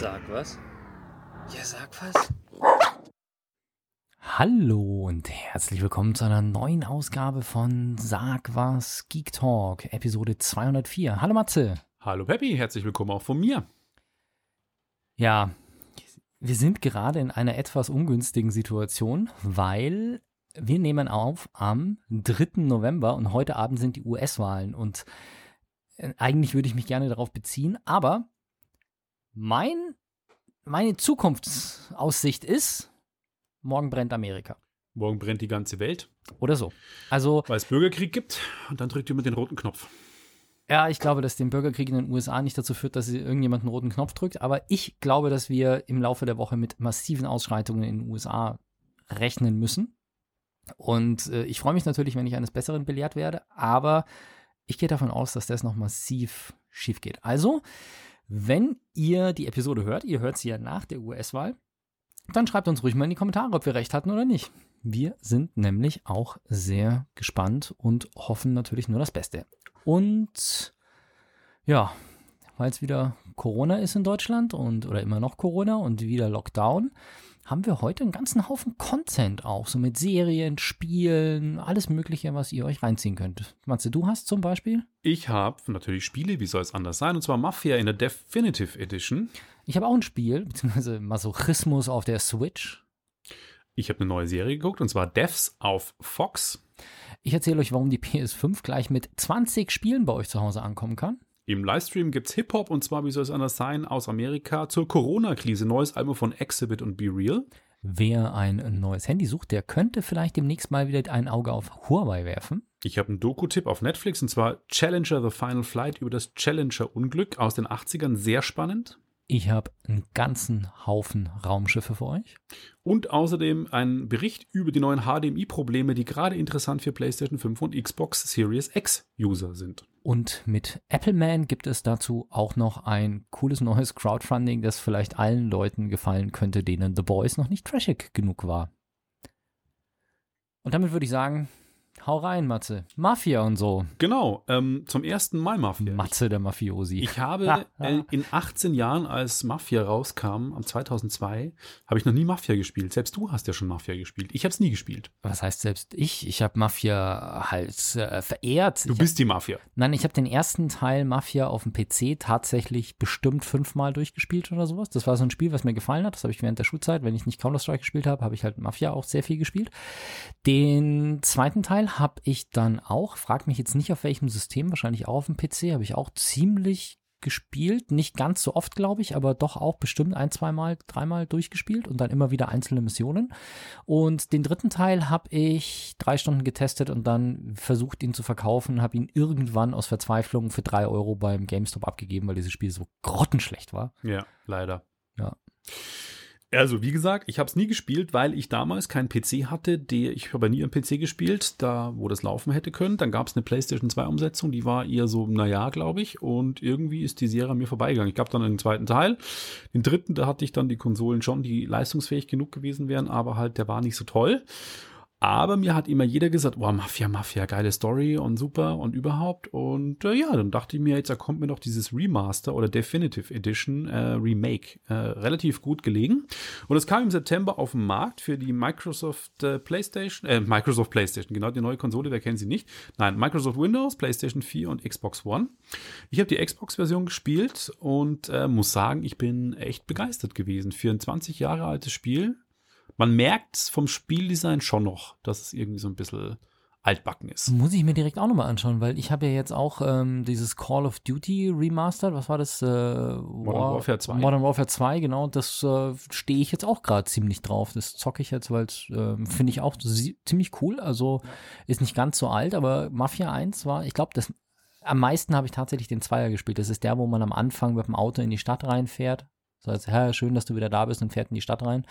Sag was? Ja, sag was. Hallo und herzlich willkommen zu einer neuen Ausgabe von Sag was Geek Talk, Episode 204. Hallo Matze. Hallo Peppi, herzlich willkommen auch von mir. Ja, wir sind gerade in einer etwas ungünstigen Situation, weil wir nehmen auf am 3. November und heute Abend sind die US-Wahlen und äh, eigentlich würde ich mich gerne darauf beziehen, aber mein, meine Zukunftsaussicht ist, morgen brennt Amerika. Morgen brennt die ganze Welt. Oder so. Also. Weil es Bürgerkrieg gibt und dann drückt jemand den roten Knopf. Ja, ich glaube, dass den Bürgerkrieg in den USA nicht dazu führt, dass irgendjemand einen roten Knopf drückt. Aber ich glaube, dass wir im Laufe der Woche mit massiven Ausschreitungen in den USA rechnen müssen. Und äh, ich freue mich natürlich, wenn ich eines Besseren belehrt werde. Aber ich gehe davon aus, dass das noch massiv schief geht. Also, wenn ihr die Episode hört, ihr hört sie ja nach der US-Wahl, dann schreibt uns ruhig mal in die Kommentare, ob wir recht hatten oder nicht. Wir sind nämlich auch sehr gespannt und hoffen natürlich nur das Beste. Und ja, weil es wieder Corona ist in Deutschland und oder immer noch Corona und wieder Lockdown, haben wir heute einen ganzen Haufen Content auch, so mit Serien, Spielen, alles Mögliche, was ihr euch reinziehen könnt. Matze, du hast zum Beispiel? Ich habe natürlich Spiele, wie soll es anders sein, und zwar Mafia in der Definitive Edition. Ich habe auch ein Spiel, beziehungsweise Masochismus auf der Switch. Ich habe eine neue Serie geguckt, und zwar Devs auf Fox. Ich erzähle euch, warum die PS5 gleich mit 20 Spielen bei euch zu Hause ankommen kann. Im Livestream gibt es Hip-Hop und zwar, wie soll es anders sein, aus Amerika zur Corona-Krise. Neues Album von Exhibit und Be Real. Wer ein neues Handy sucht, der könnte vielleicht demnächst mal wieder ein Auge auf Huawei werfen. Ich habe einen Doku-Tipp auf Netflix und zwar Challenger The Final Flight über das Challenger-Unglück aus den 80ern. Sehr spannend. Ich habe einen ganzen Haufen Raumschiffe für euch. Und außerdem einen Bericht über die neuen HDMI-Probleme, die gerade interessant für PlayStation 5 und Xbox Series X-User sind. Und mit Appleman gibt es dazu auch noch ein cooles neues Crowdfunding, das vielleicht allen Leuten gefallen könnte, denen The Boys noch nicht trashig genug war. Und damit würde ich sagen, Hau rein, Matze. Mafia und so. Genau, ähm, zum ersten Mal Mafia. Matze der Mafiosi. Ich habe äh, in 18 Jahren, als Mafia rauskam, am 2002, habe ich noch nie Mafia gespielt. Selbst du hast ja schon Mafia gespielt. Ich habe es nie gespielt. Was heißt selbst ich? Ich habe Mafia halt äh, verehrt. Du ich bist hab, die Mafia. Nein, ich habe den ersten Teil Mafia auf dem PC tatsächlich bestimmt fünfmal durchgespielt oder sowas. Das war so ein Spiel, was mir gefallen hat. Das habe ich während der Schulzeit, wenn ich nicht Counter-Strike gespielt habe, habe ich halt Mafia auch sehr viel gespielt. Den zweiten Teil habe ich dann auch, frag mich jetzt nicht auf welchem System, wahrscheinlich auch auf dem PC, habe ich auch ziemlich gespielt. Nicht ganz so oft, glaube ich, aber doch auch bestimmt ein, zweimal, dreimal durchgespielt und dann immer wieder einzelne Missionen. Und den dritten Teil habe ich drei Stunden getestet und dann versucht, ihn zu verkaufen, habe ihn irgendwann aus Verzweiflung für drei Euro beim GameStop abgegeben, weil dieses Spiel so grottenschlecht war. Ja, leider. Ja. Also, wie gesagt, ich habe es nie gespielt, weil ich damals keinen PC hatte. Der, ich habe nie am PC gespielt, da wo das laufen hätte können. Dann gab es eine PlayStation 2 Umsetzung, die war eher so, naja, glaube ich. Und irgendwie ist die Serie an mir vorbeigegangen. Ich gab dann einen zweiten Teil. Den dritten, da hatte ich dann die Konsolen schon, die leistungsfähig genug gewesen wären, aber halt der war nicht so toll. Aber mir hat immer jeder gesagt, oh, Mafia, Mafia, geile Story und super und überhaupt. Und äh, ja, dann dachte ich mir, jetzt kommt mir doch dieses Remaster oder Definitive Edition äh, Remake äh, relativ gut gelegen. Und es kam im September auf den Markt für die Microsoft äh, PlayStation, äh, Microsoft PlayStation, genau die neue Konsole, wer kennt sie nicht? Nein, Microsoft Windows, PlayStation 4 und Xbox One. Ich habe die Xbox-Version gespielt und äh, muss sagen, ich bin echt begeistert gewesen. Für ein 20 Jahre altes Spiel man merkt vom Spieldesign schon noch, dass es irgendwie so ein bisschen altbacken ist. Muss ich mir direkt auch nochmal anschauen, weil ich habe ja jetzt auch ähm, dieses Call of Duty Remastered, was war das? Äh, Modern War, Warfare 2. Modern Warfare 2, genau, das äh, stehe ich jetzt auch gerade ziemlich drauf. Das zocke ich jetzt, weil es äh, finde ich auch ziemlich cool. Also ist nicht ganz so alt, aber Mafia 1 war, ich glaube, das am meisten habe ich tatsächlich den Zweier gespielt. Das ist der, wo man am Anfang mit dem Auto in die Stadt reinfährt. So als, ja, schön, dass du wieder da bist und fährt in die Stadt rein.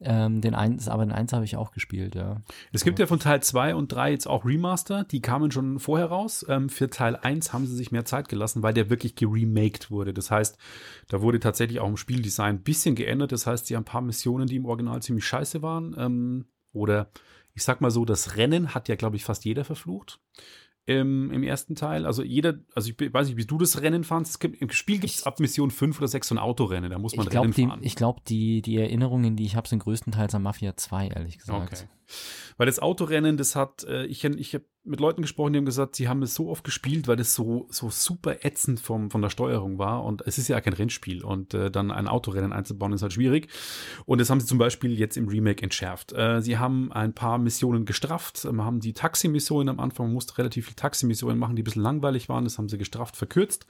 Ähm, den eins, aber den eins habe ich auch gespielt, ja. Es gibt ja von Teil 2 und 3 jetzt auch Remaster, die kamen schon vorher raus. Ähm, für Teil 1 haben sie sich mehr Zeit gelassen, weil der wirklich geremaked wurde. Das heißt, da wurde tatsächlich auch im Spieldesign ein bisschen geändert. Das heißt, sie haben ein paar Missionen, die im Original ziemlich scheiße waren. Ähm, oder ich sag mal so, das Rennen hat ja, glaube ich, fast jeder verflucht. Im, im ersten Teil. Also jeder, also ich weiß nicht, wie du das Rennen fandst. Es gibt, Im Spiel gibt es ab Mission 5 oder 6 so ein Autorennen, da muss man ich glaub, Rennen die, fahren. Ich glaube, die, die Erinnerungen, die ich habe, sind größtenteils an Mafia 2, ehrlich gesagt. Okay. Weil das Autorennen, das hat, äh, ich, ich habe mit Leuten gesprochen, die haben gesagt, sie haben es so oft gespielt, weil das so, so super ätzend vom, von der Steuerung war. Und es ist ja kein Rennspiel. Und äh, dann ein Autorennen einzubauen, ist halt schwierig. Und das haben sie zum Beispiel jetzt im Remake entschärft. Äh, sie haben ein paar Missionen gestrafft, ähm, haben die Taxi-Missionen am Anfang, man musste relativ viele Taxi-Missionen machen, die ein bisschen langweilig waren. Das haben sie gestrafft, verkürzt.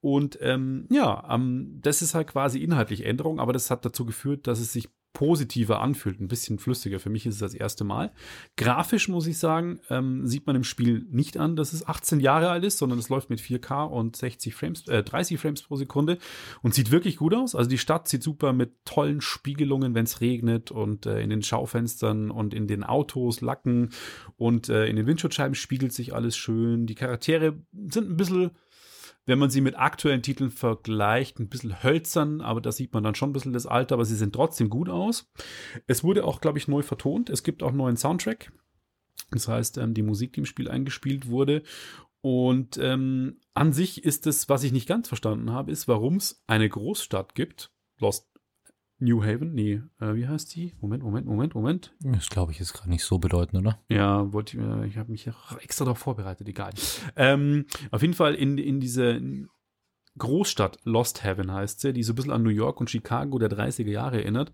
Und ähm, ja, ähm, das ist halt quasi inhaltlich Änderung, aber das hat dazu geführt, dass es sich positiver anfühlt, ein bisschen flüssiger. Für mich ist es das erste Mal. Grafisch muss ich sagen, ähm, sieht man im Spiel nicht an, dass es 18 Jahre alt ist, sondern es läuft mit 4K und 60 Frames, äh, 30 Frames pro Sekunde und sieht wirklich gut aus. Also die Stadt sieht super mit tollen Spiegelungen, wenn es regnet und äh, in den Schaufenstern und in den Autos, Lacken und äh, in den Windschutzscheiben spiegelt sich alles schön. Die Charaktere sind ein bisschen wenn man sie mit aktuellen Titeln vergleicht, ein bisschen hölzern, aber da sieht man dann schon ein bisschen das Alter, aber sie sehen trotzdem gut aus. Es wurde auch, glaube ich, neu vertont. Es gibt auch einen neuen Soundtrack. Das heißt, ähm, die Musik, die im Spiel eingespielt wurde. Und ähm, an sich ist es, was ich nicht ganz verstanden habe, ist, warum es eine Großstadt gibt, Lost New Haven, nee, äh, wie heißt die? Moment, Moment, Moment, Moment. Das glaube ich ist gerade nicht so bedeutend, oder? Ja, wollte ich, äh, ich habe mich extra darauf vorbereitet, egal. Ähm, auf jeden Fall in, in diese Großstadt Lost Heaven heißt sie, die so ein bisschen an New York und Chicago der 30er Jahre erinnert,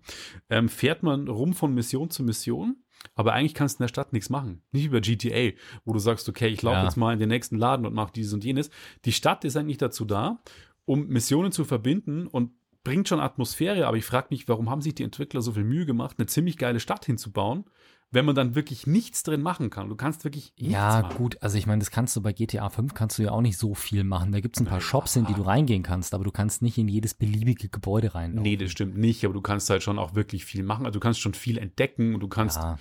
ähm, fährt man rum von Mission zu Mission. Aber eigentlich kannst du in der Stadt nichts machen. Nicht über GTA, wo du sagst, okay, ich laufe Ja. jetzt mal in den nächsten Laden und mache dieses und jenes. Die Stadt ist eigentlich dazu da, um Missionen zu verbinden und bringt schon Atmosphäre, aber ich frage mich, warum haben sich die Entwickler so viel Mühe gemacht, eine ziemlich geile Stadt hinzubauen, wenn man dann wirklich nichts drin machen kann. Du kannst wirklich nichts Ja, machen. gut, also ich meine, das kannst du bei GTA 5 kannst du ja auch nicht so viel machen. Da gibt es ein paar Shops, in die du reingehen kannst, aber du kannst nicht in jedes beliebige Gebäude rein. Nee, das stimmt nicht, aber du kannst halt schon auch wirklich viel machen. Also du kannst schon viel entdecken und du kannst ja,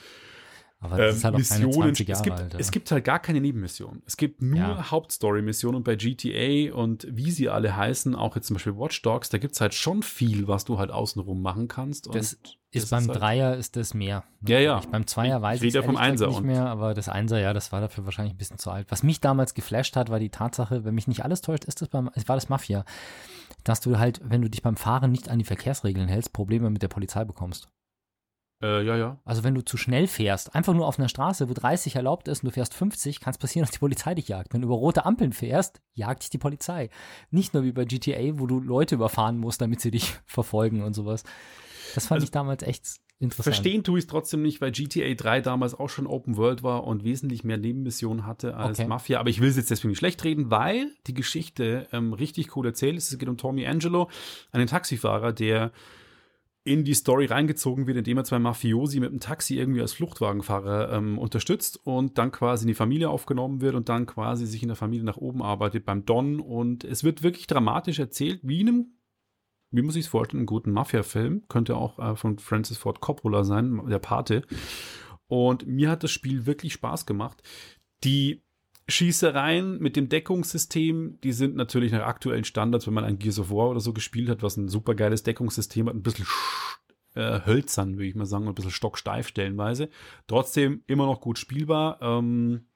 aber das ähm, ist halt auch keine Missionen. 20 Jahre es, gibt, alt. es gibt halt gar keine Nebenmissionen. Es gibt nur Ja. Hauptstory-Missionen und bei GTA und wie sie alle heißen, auch jetzt zum Beispiel Watch Dogs, da gibt es halt schon viel, was du halt außenrum machen kannst. Das das ist beim halt- Dreier ist das mehr. Ja, ja. Ich, beim Zweier weiß Ich ja vom Einser nicht mehr, aber das Einser, ja, das war dafür wahrscheinlich ein bisschen zu alt. Was mich damals geflasht hat, war die Tatsache, wenn mich nicht alles täuscht, ist das beim, es war das Mafia, dass du halt, wenn du dich beim Fahren nicht an die Verkehrsregeln hältst, Probleme mit der Polizei bekommst. Äh, ja, ja. Also wenn du zu schnell fährst, einfach nur auf einer Straße, wo 30 erlaubt ist und du fährst 50, kann es passieren, dass die Polizei dich jagt. Wenn du über rote Ampeln fährst, jagt dich die Polizei. Nicht nur wie bei GTA, wo du Leute überfahren musst, damit sie dich verfolgen und sowas. Das fand Also, ich damals echt interessant. Verstehen tue ich es trotzdem nicht, weil GTA 3 damals auch schon Open World war und wesentlich mehr Nebenmissionen hatte als Okay. Mafia. Aber ich will es jetzt deswegen nicht schlecht reden, weil die Geschichte ähm, richtig cool erzählt ist. Es geht um Tommy Angelo, einen Taxifahrer, der in die Story reingezogen wird, indem er zwei Mafiosi mit dem Taxi irgendwie als Fluchtwagenfahrer ähm, unterstützt und dann quasi in die Familie aufgenommen wird und dann quasi sich in der Familie nach oben arbeitet beim Don. Und es wird wirklich dramatisch erzählt, wie in einem wie muss ich es vorstellen, einen guten Mafia-Film. Könnte auch äh, von Francis Ford Coppola sein, der Pate. Und mir hat das Spiel wirklich Spaß gemacht. Die Schießereien mit dem Deckungssystem, die sind natürlich nach aktuellen Standards, wenn man ein Gears of War oder so gespielt hat, was ein super geiles Deckungssystem hat, ein bisschen sch- äh, hölzern, würde ich mal sagen, ein bisschen stocksteif stellenweise. Trotzdem immer noch gut spielbar. Ähm,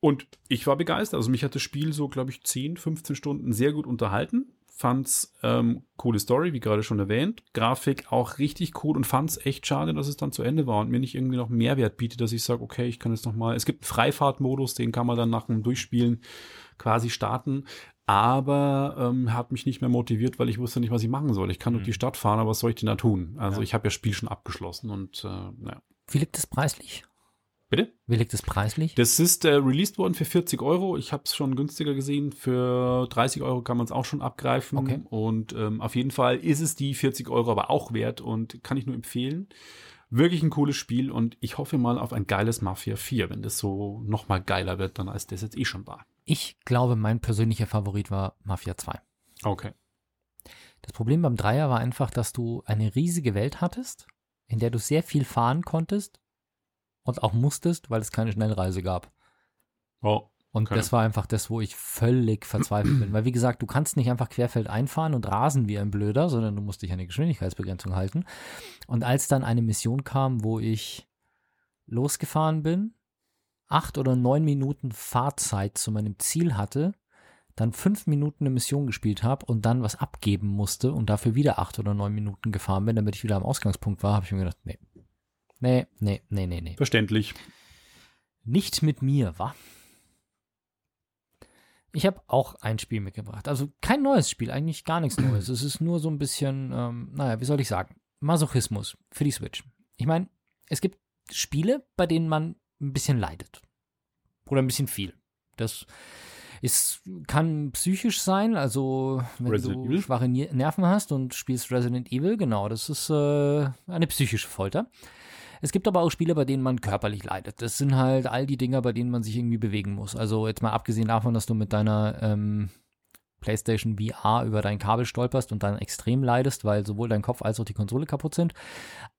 und ich war begeistert. Also mich hat das Spiel so, glaube ich, 10, 15 Stunden sehr gut unterhalten. Fand's ähm, coole Story, wie gerade schon erwähnt. Grafik auch richtig cool und fand's echt schade, dass es dann zu Ende war und mir nicht irgendwie noch Mehrwert bietet, dass ich sage, okay, ich kann jetzt noch mal. Es gibt einen Freifahrtmodus, den kann man dann nach dem Durchspielen quasi starten. Aber ähm, hat mich nicht mehr motiviert, weil ich wusste nicht, was ich machen soll. Ich kann durch die Stadt fahren, aber was soll ich denn da tun? Also Ja. ich habe ja das Spiel schon abgeschlossen und äh, naja. Wie liegt es preislich? Bitte? Wie liegt es preislich? Das ist äh, released worden für 40 Euro. Ich habe es schon günstiger gesehen. Für 30 Euro kann man es auch schon abgreifen. Okay. Und ähm, auf jeden Fall ist es die 40 Euro aber auch wert und kann ich nur empfehlen. Wirklich ein cooles Spiel und ich hoffe mal auf ein geiles Mafia 4, wenn das so noch mal geiler wird, dann als das jetzt eh schon war. Ich glaube, mein persönlicher Favorit war Mafia 2. Okay. Das Problem beim Dreier war einfach, dass du eine riesige Welt hattest, in der du sehr viel fahren konntest und auch musstest, weil es keine Schnellreise gab. Oh, Und das war einfach das, wo ich völlig verzweifelt bin. Weil, wie gesagt, du kannst nicht einfach querfeld einfahren und rasen wie ein Blöder, sondern du musst dich an die Geschwindigkeitsbegrenzung halten. Und als dann eine Mission kam, wo ich losgefahren bin acht oder neun Minuten Fahrzeit zu meinem Ziel hatte, dann fünf Minuten eine Mission gespielt habe und dann was abgeben musste und dafür wieder acht oder neun Minuten gefahren bin, damit ich wieder am Ausgangspunkt war, habe ich mir gedacht, nee. Nee, nee, nee, nee, nee. Verständlich. Nicht mit mir, wa? Ich habe auch ein Spiel mitgebracht. Also kein neues Spiel, eigentlich gar nichts Neues. Es ist nur so ein bisschen, ähm, naja, wie soll ich sagen, Masochismus für die Switch. Ich meine, es gibt Spiele, bei denen man ein bisschen leidet. Oder ein bisschen viel. Das ist, kann psychisch sein, also wenn Resident du Evil? schwache Nerven hast und spielst Resident Evil, genau, das ist äh, eine psychische Folter. Es gibt aber auch Spiele, bei denen man körperlich leidet. Das sind halt all die Dinger, bei denen man sich irgendwie bewegen muss. Also jetzt mal abgesehen davon, dass du mit deiner ähm, PlayStation VR über dein Kabel stolperst und dann extrem leidest, weil sowohl dein Kopf als auch die Konsole kaputt sind.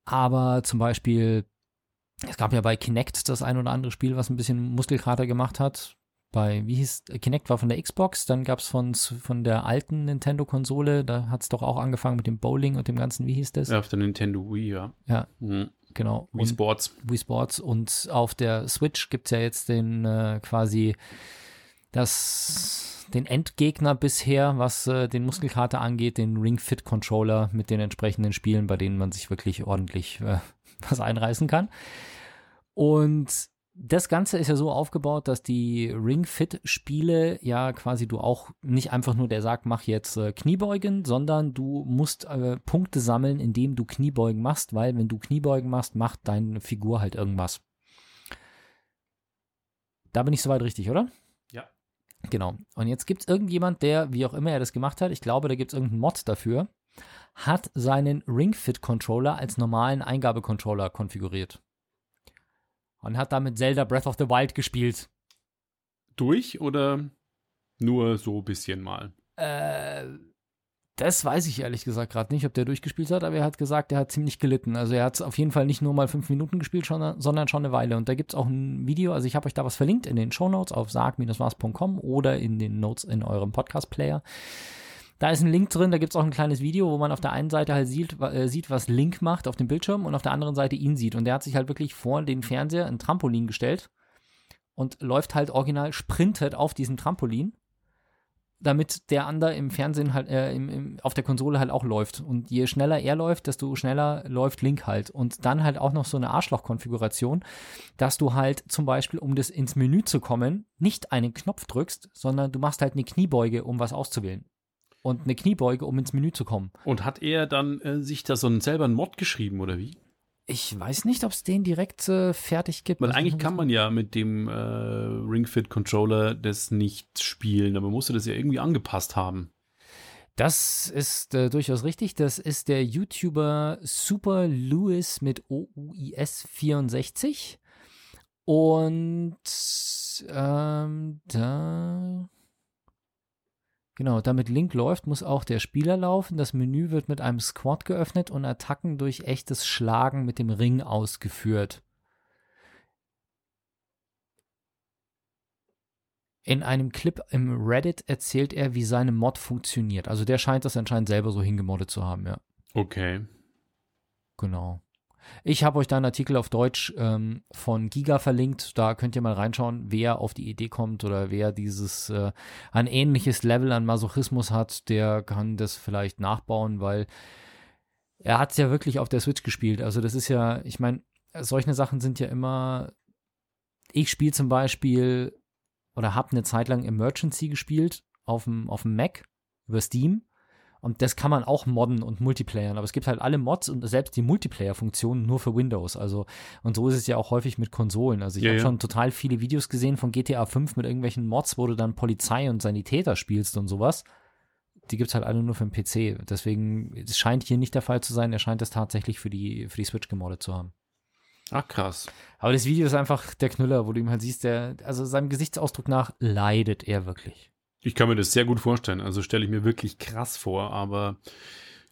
Aber zum Beispiel, es gab ja bei Kinect das ein oder andere Spiel, was ein bisschen Muskelkater gemacht hat. Bei, wie hieß, Kinect war von der Xbox, dann gab es von, von der alten Nintendo-Konsole, da hat es doch auch angefangen mit dem Bowling und dem Ganzen, wie hieß das? Ja, auf der Nintendo Wii, ja. Ja. Mhm. Genau. Wii Und- Sports. Wii Sports und auf der Switch gibt es ja jetzt den äh, quasi das den Endgegner bisher, was äh, den Muskelkater angeht, den Ring Fit Controller mit den entsprechenden Spielen, bei denen man sich wirklich ordentlich äh, was einreißen kann. Und das Ganze ist ja so aufgebaut, dass die Ring Fit Spiele ja quasi du auch nicht einfach nur der sagt, mach jetzt äh, Kniebeugen, sondern du musst äh, Punkte sammeln, indem du Kniebeugen machst, weil wenn du Kniebeugen machst, macht deine Figur halt irgendwas. Da bin ich soweit richtig, oder? Ja. Genau. Und jetzt gibt es irgendjemand, der, wie auch immer er das gemacht hat, ich glaube, da gibt es irgendeinen Mod dafür, hat seinen Ring Fit Controller als normalen Eingabecontroller konfiguriert. Und hat damit Zelda Breath of the Wild gespielt. Durch oder nur so ein bisschen mal? Äh, das weiß ich ehrlich gesagt gerade nicht, ob der durchgespielt hat, aber er hat gesagt, er hat ziemlich gelitten. Also er hat auf jeden Fall nicht nur mal fünf Minuten gespielt, schon, sondern schon eine Weile. Und da gibt es auch ein Video, also ich habe euch da was verlinkt in den Shownotes auf sag-was.com oder in den Notes in eurem Podcast-Player. Da ist ein Link drin, da gibt es auch ein kleines Video, wo man auf der einen Seite halt sieht, äh, sieht, was Link macht auf dem Bildschirm und auf der anderen Seite ihn sieht. Und der hat sich halt wirklich vor den Fernseher ein Trampolin gestellt und läuft halt original, sprintet auf diesem Trampolin damit der andere im Fernsehen halt, äh, im, im, auf der Konsole halt auch läuft. Und je schneller er läuft, desto schneller läuft Link halt. Und dann halt auch noch so eine Arschloch-Konfiguration, dass du halt zum Beispiel, um das ins Menü zu kommen, nicht einen Knopf drückst, sondern du machst halt eine Kniebeuge, um was auszuwählen. Und eine Kniebeuge, um ins Menü zu kommen. Und hat er dann äh, sich da so einen, selber einen Mod geschrieben oder wie? Ich weiß nicht, ob es den direkt äh, fertig gibt. Weil Also, eigentlich kann man ja mit dem äh, Ring Fit Controller das nicht spielen, aber man musste das ja irgendwie angepasst haben. Das ist äh, durchaus richtig. Das ist der YouTuber Super Louis mit OUIS 64. Und ähm, da. Genau, damit Link läuft, muss auch der Spieler laufen. Das Menü wird mit einem Squad geöffnet und Attacken durch echtes Schlagen mit dem Ring ausgeführt. In einem Clip im Reddit erzählt er, wie seine Mod funktioniert. Also der scheint das anscheinend selber so hingemoddet zu haben, ja. Okay. Genau. Ich habe euch da einen Artikel auf Deutsch ähm, von Giga verlinkt. Da könnt ihr mal reinschauen, wer auf die Idee kommt oder wer dieses äh, ein ähnliches Level an Masochismus hat, der kann das vielleicht nachbauen, weil er hat es ja wirklich auf der Switch gespielt. Also das ist ja, ich meine, solche Sachen sind ja immer. Ich spiele zum Beispiel oder habe eine Zeit lang Emergency gespielt auf dem, auf dem Mac über Steam. Und das kann man auch modden und multiplayern. Aber es gibt halt alle Mods und selbst die Multiplayer-Funktionen nur für Windows. Also, und so ist es ja auch häufig mit Konsolen. Also ich Ja, habe ja. schon total viele Videos gesehen von GTA 5 mit irgendwelchen Mods, wo du dann Polizei und Sanitäter spielst und sowas. Die gibt es halt alle nur für den PC. Deswegen, es scheint hier nicht der Fall zu sein. Er scheint es tatsächlich für die, für die Switch gemoddet zu haben. Ach krass. Aber das Video ist einfach der Knüller, wo du ihm halt siehst, der, also seinem Gesichtsausdruck nach leidet er wirklich. Ich kann mir das sehr gut vorstellen. Also stelle ich mir wirklich krass vor, aber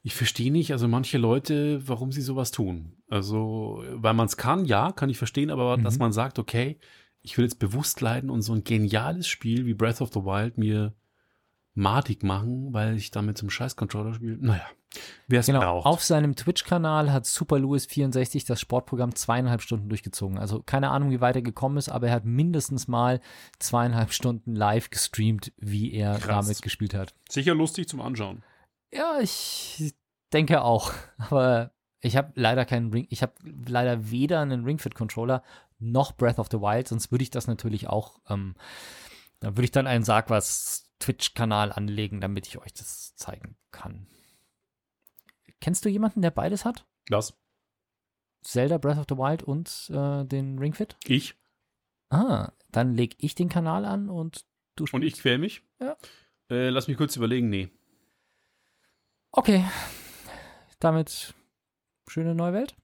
ich verstehe nicht, also manche Leute, warum sie sowas tun. Also, weil man es kann, ja, kann ich verstehen, aber Mhm. dass man sagt, okay, ich will jetzt bewusst leiden und so ein geniales Spiel wie Breath of the Wild mir madig machen, weil ich damit zum Scheiß-Controller spiele. Naja, Wer es Genau, braucht. auf seinem Twitch-Kanal hat Super Louis 64 das Sportprogramm zweieinhalb Stunden durchgezogen. Also keine Ahnung, wie weit er gekommen ist, aber er hat mindestens mal zweieinhalb Stunden live gestreamt, wie er Krass. damit gespielt hat. Sicher lustig zum Anschauen. Ja, ich denke auch. Aber ich habe leider keinen Ring, ich habe leider weder einen Ring Fit Controller noch Breath of the Wild, sonst würde ich das natürlich auch, ähm, da würde ich dann einen Sag was Twitch-Kanal anlegen, damit ich euch das zeigen kann. Kennst du jemanden, der beides hat? Was? Zelda Breath of the Wild und äh, den Ring Fit? Ich. Ah, dann leg ich den Kanal an und du Und ich quäl mich? Ja. Äh, lass mich kurz überlegen. Nee. Okay. Damit schöne neue Welt.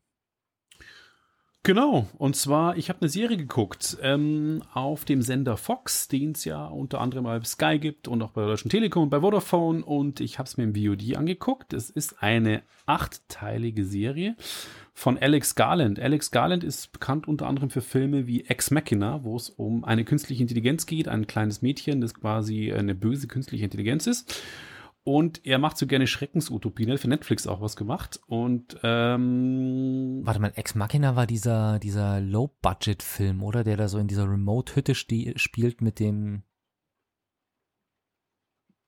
Genau, und zwar, ich habe eine Serie geguckt ähm, auf dem Sender Fox, den es ja unter anderem bei Sky gibt und auch bei der Deutschen Telekom und bei Vodafone und ich habe es mir im VOD angeguckt. Es ist eine achtteilige Serie von Alex Garland. Alex Garland ist bekannt unter anderem für Filme wie Ex Machina, wo es um eine künstliche Intelligenz geht, ein kleines Mädchen, das quasi eine böse künstliche Intelligenz ist. Und er macht so gerne Schreckensutopien. Er hat für Netflix auch was gemacht. Und ähm, Warte mal, Ex Machina war dieser, dieser Low-Budget-Film, oder? Der da so in dieser Remote-Hütte spielt mit dem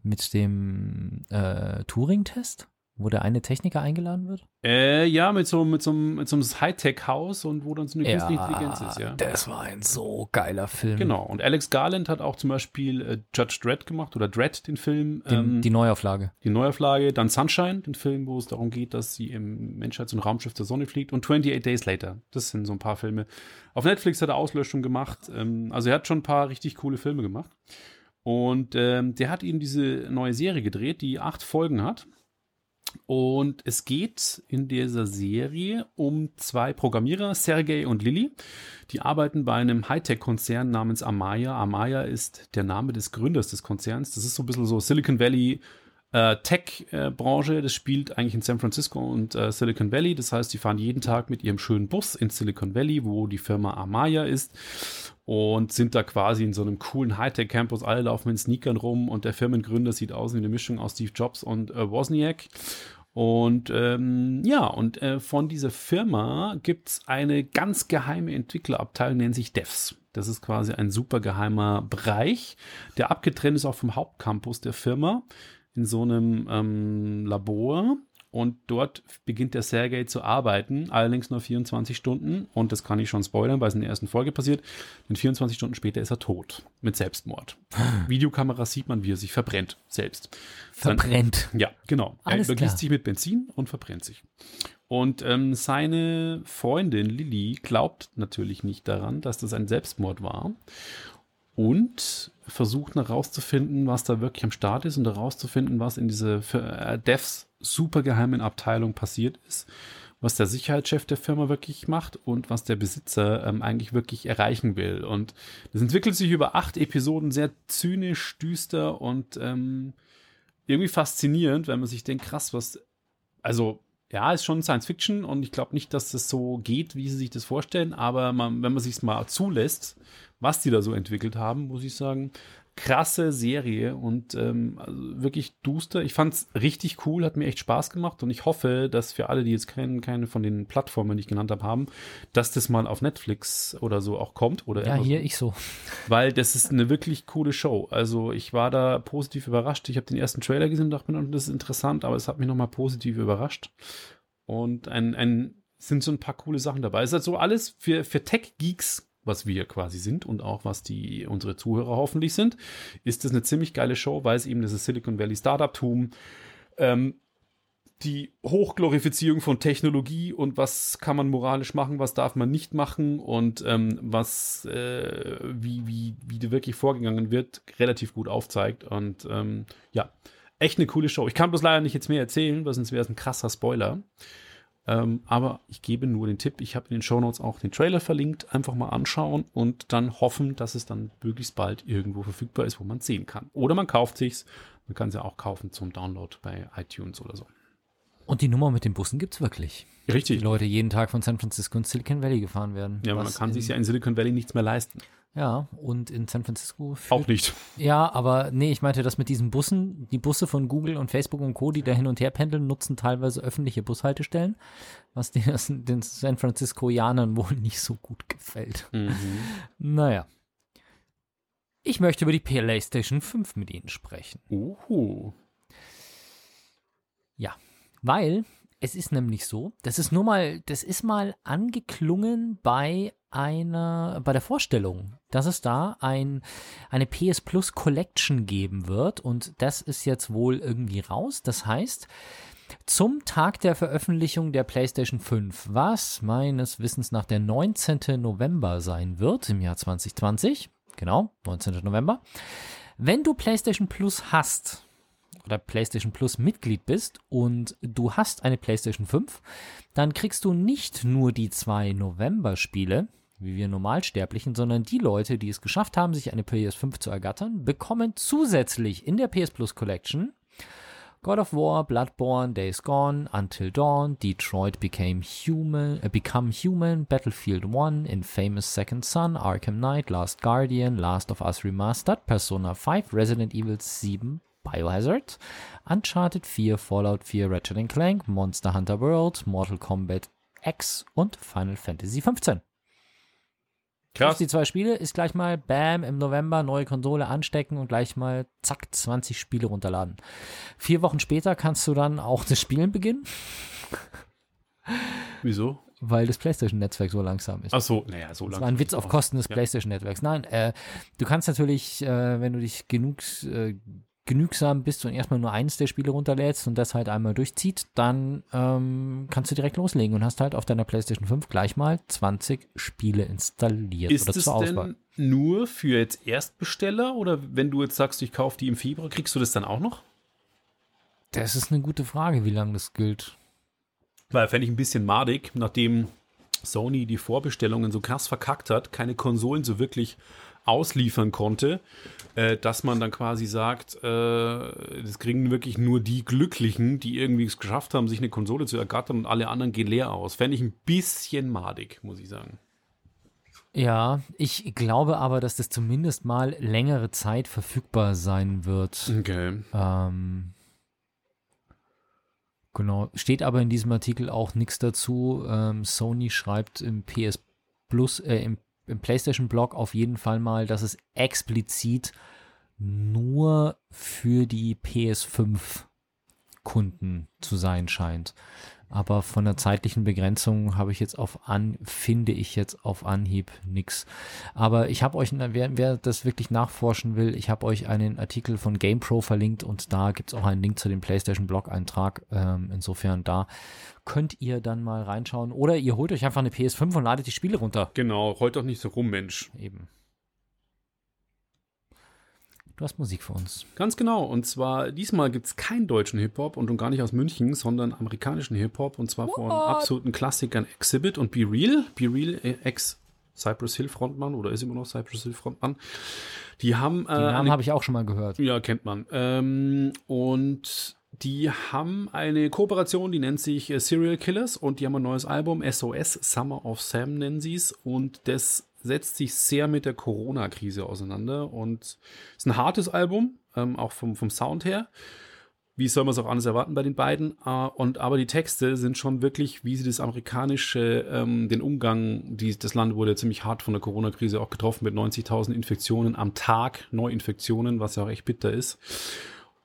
mit dem äh, Turing-Test, wo der eine Techniker eingeladen wird? Äh, ja, mit so, mit so, einem- mit so einem Hightech-Haus und wo dann so eine künstliche Intelligenz ist, ja. Das war ein so geiler Film. Genau. Und Alex Garland hat auch zum Beispiel äh, Judge Dredd gemacht oder Dredd, den Film, Den, ähm, die Neuauflage. die Neuauflage, dann Sunshine, den Film, wo es darum geht, dass sie im Menschheits- und Raumschiff der Sonne fliegt und 28 Days Later. Das sind so ein paar Filme. Auf Netflix hat er Auslöschung gemacht. Ähm, also er hat schon ein paar richtig coole Filme gemacht. Und ähm, der hat eben diese neue Serie gedreht, die acht Folgen hat. Und es geht in dieser Serie um zwei Programmierer, Sergey und Lilly. Die arbeiten bei einem Hightech-Konzern namens Amaya. Amaya ist der Name des Gründers des Konzerns. Das ist so ein bisschen so Silicon Valley äh, Tech-Branche. Das spielt eigentlich in San Francisco und äh, Silicon Valley. Das heißt, die fahren jeden Tag mit ihrem schönen Bus in Silicon Valley, wo die Firma Amaya ist. Und sind da quasi in so einem coolen Hightech-Campus. Alle laufen in Sneakern rum und der Firmengründer sieht aus wie eine Mischung aus Steve Jobs und äh, Wozniak. Und ähm, ja, und äh, von dieser Firma gibt's eine ganz geheime Entwicklerabteilung, nennt sich Devs. Das ist quasi ein super geheimer Bereich, der abgetrennt ist auch vom Hauptcampus der Firma in so einem ähm, Labor. Und dort beginnt der Sergey zu arbeiten, allerdings nur 24 Stunden. Und das kann ich schon spoilern, weil es in der ersten Folge passiert. Denn 24 Stunden später ist er tot. Mit Selbstmord. Videokamera sieht man, wie er sich verbrennt. Selbst. Dann- Verbrennt. ja, genau. Alles er übergießt sich mit Benzin und verbrennt sich. Und ähm, seine Freundin Lilly glaubt natürlich nicht daran, dass das ein Selbstmord war. Und versucht herauszufinden, was da wirklich am Start ist und herauszufinden, was in dieser äh, Devs supergeheimen Abteilung passiert ist, was der Sicherheitschef der Firma wirklich macht und was der Besitzer ähm, eigentlich wirklich erreichen will. Und das entwickelt sich über acht Episoden sehr zynisch, düster und ähm, irgendwie faszinierend, wenn man sich denkt, krass, was, also ja, ist schon Science Fiction und ich glaube nicht, dass das so geht, wie sie sich das vorstellen, aber man, wenn man sich mal zulässt, was die da so entwickelt haben, muss ich sagen, krasse Serie und ähm, also wirklich duster. Ich fand's richtig cool, hat mir echt Spaß gemacht und ich hoffe, dass für alle, die jetzt keinen, keine von den Plattformen, die ich genannt habe, haben, dass das mal auf Netflix oder so auch kommt oder Ja, hier ich so. weil das ist eine wirklich coole Show. Also ich war da positiv überrascht. Ich habe den ersten Trailer gesehen und dachte mir, das ist interessant, aber es hat mich nochmal positiv überrascht. Und ein, ein, sind so ein paar coole Sachen dabei. Es ist halt so alles für, für Tech-Geeks, was wir quasi sind und auch was die unsere Zuhörer hoffentlich sind, ist das eine ziemlich geile Show, weil es eben dieses Silicon Valley Startup-Tum ähm, die Hochglorifizierung von Technologie und was kann man moralisch machen, was darf man nicht machen und ähm, was, äh, wie, wie, wie da wirklich vorgegangen wird, relativ gut aufzeigt. Und ähm, ja, echt eine coole Show. Ich kann bloß leider nicht jetzt mehr erzählen, weil sonst wäre es ein krasser Spoiler. Ähm, aber ich gebe nur den Tipp, ich habe in den Shownotes auch den Trailer verlinkt, einfach mal anschauen und dann hoffen, dass es dann möglichst bald irgendwo verfügbar ist, wo man es sehen kann. Oder man kauft sich's, man kann es ja auch kaufen zum Download bei iTunes oder so. Und die Nummer mit den Bussen gibt es wirklich. Die Richtig. Leute jeden Tag von San Francisco in Silicon Valley gefahren werden. Ja, man Was kann sich ja in Silicon Valley nichts mehr leisten. Ja, und in San Francisco. Auch nicht. Ja, aber nee, ich meinte das mit diesen Bussen. Die Busse von Google und Facebook und Co., die da hin und her pendeln, nutzen teilweise öffentliche Bushaltestellen, was den, den San Franciscoianern wohl nicht so gut gefällt. Naja. Ich möchte über die PlayStation 5 mit Ihnen sprechen. Uhu. Weil es ist nämlich so, das ist nur mal, das ist mal angeklungen bei einer, bei der Vorstellung, dass es da ein, eine PS Plus Collection geben wird und das ist jetzt wohl irgendwie raus. Das heißt, zum Tag der Veröffentlichung der PlayStation 5, was meines Wissens nach der 19. November sein wird im Jahr 2020, genau, 19. November, wenn du PlayStation Plus hast, oder PlayStation Plus Mitglied bist und du hast eine PlayStation 5, dann kriegst du nicht nur die zwei November-Spiele, wie wir Normalsterblichen, sondern die Leute, die es geschafft haben, sich eine PS5 zu ergattern, bekommen zusätzlich in der PS Plus Collection God of War, Bloodborne, Days Gone, Until Dawn, Detroit Became Human, äh, Become Human, Battlefield 1, Infamous Second Son, Arkham Knight, Last Guardian, Last of Us Remastered, Persona 5, Resident Evil 7, Biohazard, Uncharted 4, Fallout 4, Ratchet Clank, Monster Hunter World, Mortal Kombat X und Final Fantasy 15. Krass. Die zwei Spiele ist gleich mal Bam im November neue Konsole anstecken und gleich mal zack 20 Spiele runterladen. Vier Wochen später kannst du dann auch das Spielen beginnen, Wieso? weil das PlayStation-Netzwerk so langsam ist. Ach so, naja, so Das lange. war ein Witz auf Kosten des Ja. PlayStation-Netzwerks. Nein, äh, du kannst natürlich, äh, wenn du dich genug, äh, genügsam bist und erstmal nur eins der Spiele runterlädst und das halt einmal durchzieht, dann ähm, kannst du direkt loslegen und hast halt auf deiner PlayStation 5 gleich mal 20 Spiele installiert Ist oder es zur Auswahl. denn nur für jetzt Erstbesteller oder wenn du jetzt sagst, ich kaufe die im Februar, kriegst du das dann auch noch? Das ist eine gute Frage, wie lange das gilt. Weil fände ich ein bisschen madig, nachdem Sony die Vorbestellungen so krass verkackt hat, keine Konsolen so wirklich ausliefern konnte, äh, dass man dann quasi sagt, äh, das kriegen wirklich nur die Glücklichen, die irgendwie es geschafft haben, sich eine Konsole zu ergattern und alle anderen gehen leer aus. Fände ich ein bisschen madig, muss ich sagen. Ja, ich glaube aber, dass das zumindest mal längere Zeit verfügbar sein wird. Okay. Ähm, genau, steht aber in diesem Artikel auch nichts dazu. Ähm, Sony schreibt im PS Plus, äh, im, im PlayStation Blog auf jeden Fall mal, dass es explizit nur für die PS5 Kunden zu sein scheint. Aber von der zeitlichen Begrenzung habe ich jetzt auf an, finde ich jetzt auf Anhieb nichts. Aber ich habe euch, wer, wer das wirklich nachforschen will, ich habe euch einen Artikel von GamePro verlinkt und da gibt es auch einen Link zu dem PlayStation Blog-Eintrag. Ähm, insofern da könnt ihr dann mal reinschauen. Oder ihr holt euch einfach eine PS5 und ladet die Spiele runter. Genau, rollt doch nicht so rum, Mensch. Eben. Du hast Musik für uns. Ganz genau. Und zwar, diesmal gibt es keinen deutschen Hip-Hop und, gar nicht aus München, sondern amerikanischen Hip-Hop. Und zwar von What? absoluten Klassikern Exhibit und Be Real. Be Real, äh, ex Cypress Hill Frontmann oder ist immer noch Cypress Hill Frontmann. Die haben. Äh, Den Namen habe ich auch schon mal gehört. ja, kennt man. Ähm, und die haben eine Kooperation, die nennt sich äh, Serial Killers und die haben ein neues Album, SOS, Summer of Sam nennen sie es. Und das setzt sich sehr mit der Corona-Krise auseinander und ist ein hartes Album, ähm, auch vom, vom Sound her. Wie soll man es auch anders erwarten bei den beiden? Äh, und aber die Texte sind schon wirklich, wie sie das amerikanische, ähm, den Umgang, die, das Land wurde ziemlich hart von der Corona-Krise auch getroffen mit 90.000 Infektionen am Tag, Neuinfektionen, was ja auch echt bitter ist.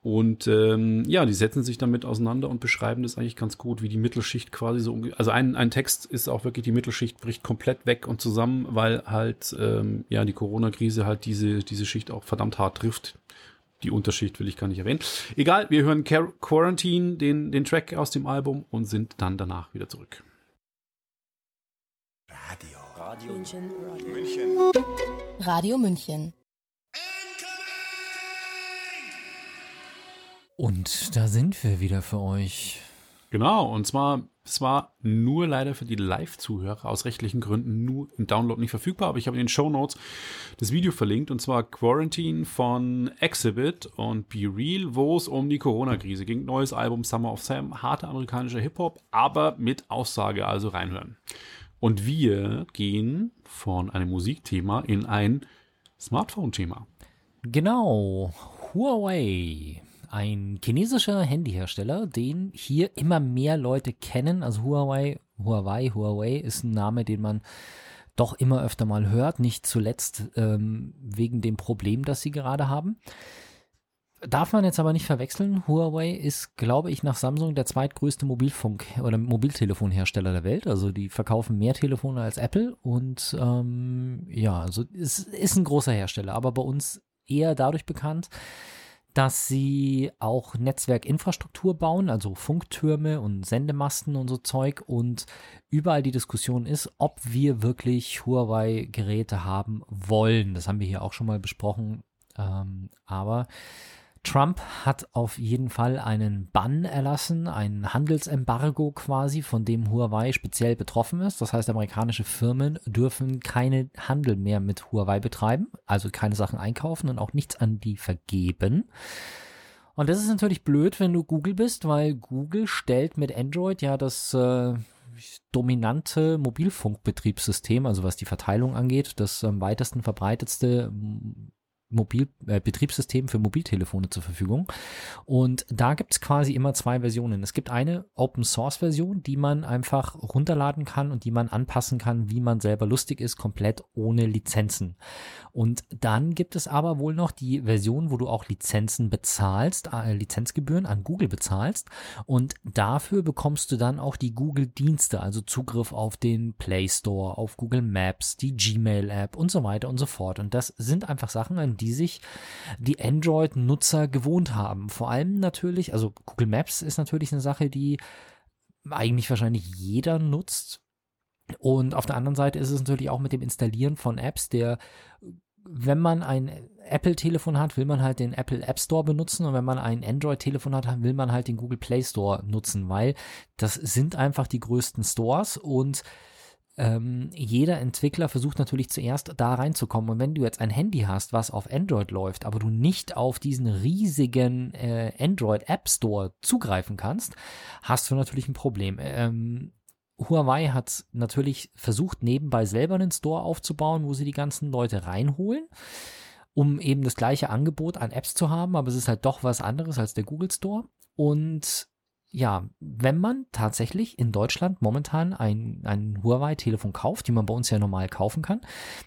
Und ähm, ja, die setzen sich damit auseinander und beschreiben das eigentlich ganz gut, wie die Mittelschicht quasi so Also ein, ein Text ist auch wirklich, die Mittelschicht bricht komplett weg und zusammen, weil halt ähm, ja die Corona-Krise halt diese, diese Schicht auch verdammt hart trifft. Die Unterschicht will ich gar nicht erwähnen. Egal, wir hören Quar Quarantine, den, den Track aus dem Album und sind dann danach wieder zurück. München. Radio. Radio München. Und da sind wir wieder für euch. Genau, und zwar, es war nur leider für die Live-Zuhörer aus rechtlichen Gründen nur im Download nicht verfügbar, aber ich habe in den Show Notes das Video verlinkt und zwar Quarantine von Exhibit und Be Real, wo es um die Corona-Krise ging. Neues Album Summer of Sam, harter amerikanischer Hip-Hop, aber mit Aussage, also reinhören. Und wir gehen von einem Musikthema in ein Smartphone-Thema. Genau, Huawei ein chinesischer Handyhersteller, den hier immer mehr Leute kennen. Also Huawei, Huawei, Huawei ist ein Name, den man doch immer öfter mal hört, nicht zuletzt ähm, wegen dem Problem, das sie gerade haben. Darf man jetzt aber nicht verwechseln. Huawei ist, glaube ich, nach Samsung der zweitgrößte Mobilfunk- oder Mobiltelefonhersteller der Welt. Also die verkaufen mehr Telefone als Apple und ähm, ja, also es ist ein großer Hersteller, aber bei uns eher dadurch bekannt, dass sie auch Netzwerkinfrastruktur bauen, also Funktürme und Sendemasten und so Zeug. Und überall die Diskussion ist, ob wir wirklich Huawei-Geräte haben wollen. Das haben wir hier auch schon mal besprochen. Ähm, aber Trump hat auf jeden Fall einen Bann erlassen, ein Handelsembargo quasi, von dem Huawei speziell betroffen ist. Das heißt, amerikanische Firmen dürfen keine Handel mehr mit Huawei betreiben, also keine Sachen einkaufen und auch nichts an die vergeben. Und das ist natürlich blöd, wenn du Google bist, weil Google stellt mit Android ja das äh, dominante Mobilfunkbetriebssystem, also was die Verteilung angeht, das am weitesten verbreitetste Mobil, äh, Betriebssystem für Mobiltelefone zur Verfügung. Und da gibt es quasi immer zwei Versionen. Es gibt eine Open Source Version, die man einfach runterladen kann und die man anpassen kann, wie man selber lustig ist, komplett ohne Lizenzen. Und dann gibt es aber wohl noch die Version, wo du auch Lizenzen bezahlst, äh, Lizenzgebühren an Google bezahlst. Und dafür bekommst du dann auch die Google-Dienste, also Zugriff auf den Play Store, auf Google Maps, die Gmail-App und so weiter und so fort. Und das sind einfach Sachen, an die sich die Android-Nutzer gewohnt haben. Vor allem natürlich, also Google Maps ist natürlich eine Sache, die eigentlich wahrscheinlich jeder nutzt. Und auf der anderen Seite ist es natürlich auch mit dem Installieren von Apps, der wenn man ein Apple-Telefon hat, will man halt den Apple App Store benutzen und wenn man ein Android-Telefon hat, will man halt den Google Play Store nutzen, weil das sind einfach die größten Stores und ähm, jeder Entwickler versucht natürlich zuerst da reinzukommen. Und wenn du jetzt ein Handy hast, was auf Android läuft, aber du nicht auf diesen riesigen äh, Android App Store zugreifen kannst, hast du natürlich ein Problem. Ähm, Huawei hat natürlich versucht, nebenbei selber einen Store aufzubauen, wo sie die ganzen Leute reinholen, um eben das gleiche Angebot an Apps zu haben, aber es ist halt doch was anderes als der Google Store. Und ja, wenn man tatsächlich in Deutschland momentan ein, ein Huawei-Telefon kauft, die man bei uns ja normal kaufen kann,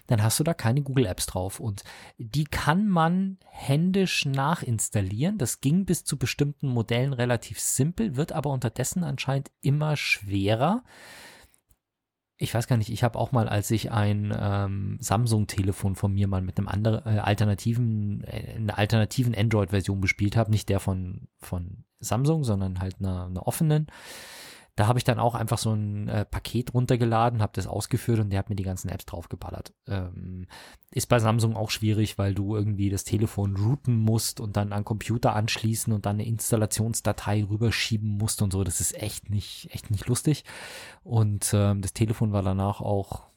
dann hast du da keine Google Apps drauf. Und die kann man händisch nachinstallieren. Das ging bis zu bestimmten Modellen relativ simpel, wird aber unterdessen anscheinend immer schwerer ich weiß gar nicht, ich habe auch mal, als ich ein ähm, Samsung-Telefon von mir mal mit einem anderen äh, alternativen, äh, einer alternativen Android-Version bespielt habe, nicht der von, von Samsung, sondern halt einer, einer offenen, da habe ich dann auch einfach so ein äh, Paket runtergeladen, habe das ausgeführt und der hat mir die ganzen Apps draufgeballert. Ähm, ist bei Samsung auch schwierig, weil du irgendwie das Telefon routen musst und dann an Computer anschließen und dann eine Installationsdatei rüberschieben musst und so. Das ist echt nicht, echt nicht lustig. Und ähm, das Telefon war danach auch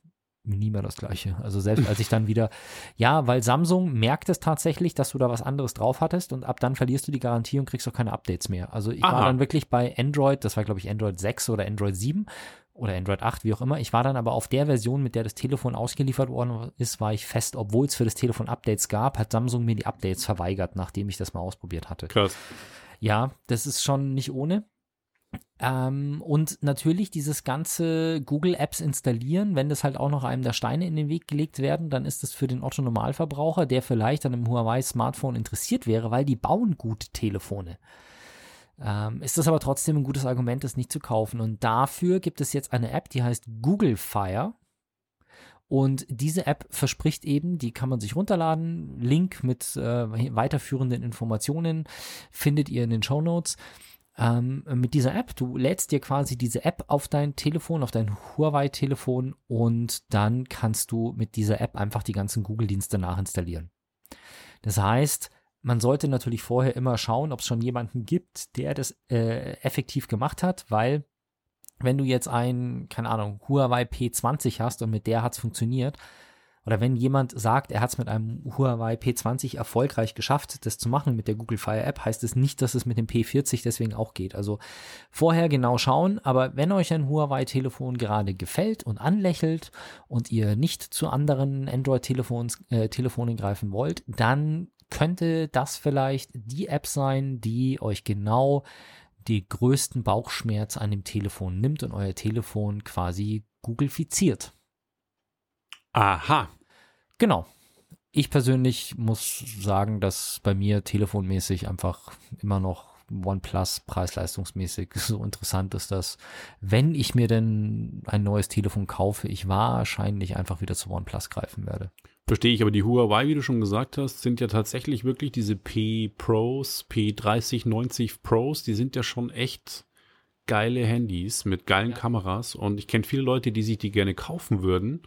nie mehr das gleiche. Also selbst als ich dann wieder, ja, weil Samsung merkt es tatsächlich, dass du da was anderes drauf hattest und ab dann verlierst du die Garantie und kriegst auch keine Updates mehr. Also ich Aha. war dann wirklich bei Android, das war glaube ich Android 6 oder Android 7 oder Android 8, wie auch immer. Ich war dann aber auf der Version, mit der das Telefon ausgeliefert worden ist, war ich fest, obwohl es für das Telefon Updates gab, hat Samsung mir die Updates verweigert, nachdem ich das mal ausprobiert hatte. Krass. Ja, das ist schon nicht ohne. Ähm, und natürlich dieses ganze Google Apps installieren, wenn das halt auch noch einem der Steine in den Weg gelegt werden, dann ist das für den Otto Normalverbraucher, der vielleicht an einem Huawei Smartphone interessiert wäre, weil die bauen gute Telefone. Ähm, ist das aber trotzdem ein gutes Argument, das nicht zu kaufen. Und dafür gibt es jetzt eine App, die heißt Google Fire. Und diese App verspricht eben, die kann man sich runterladen. Link mit äh, weiterführenden Informationen findet ihr in den Show Notes ähm, mit dieser App. Du lädst dir quasi diese App auf dein Telefon, auf dein Huawei-Telefon und dann kannst du mit dieser App einfach die ganzen Google-Dienste nachinstallieren. Das heißt, man sollte natürlich vorher immer schauen, ob es schon jemanden gibt, der das äh, effektiv gemacht hat, weil wenn du jetzt ein, keine Ahnung, Huawei P20 hast und mit der hat es funktioniert, oder wenn jemand sagt, er hat es mit einem Huawei P20 erfolgreich geschafft, das zu machen mit der Google Fire App, heißt es nicht, dass es mit dem P40 deswegen auch geht. Also vorher genau schauen, aber wenn euch ein Huawei-Telefon gerade gefällt und anlächelt und ihr nicht zu anderen Android-Telefonen äh, Telefonen greifen wollt, dann könnte das vielleicht die App sein, die euch genau die größten Bauchschmerz an dem Telefon nimmt und euer Telefon quasi Googleifiziert. Aha. Genau. Ich persönlich muss sagen, dass bei mir telefonmäßig einfach immer noch OnePlus preis-leistungsmäßig so interessant ist, dass wenn ich mir denn ein neues Telefon kaufe, ich wahrscheinlich einfach wieder zu OnePlus greifen werde. Verstehe ich, aber die Huawei, wie du schon gesagt hast, sind ja tatsächlich wirklich diese P Pros, P3090 Pros, die sind ja schon echt geile Handys mit geilen ja. Kameras und ich kenne viele Leute, die sich die gerne kaufen würden,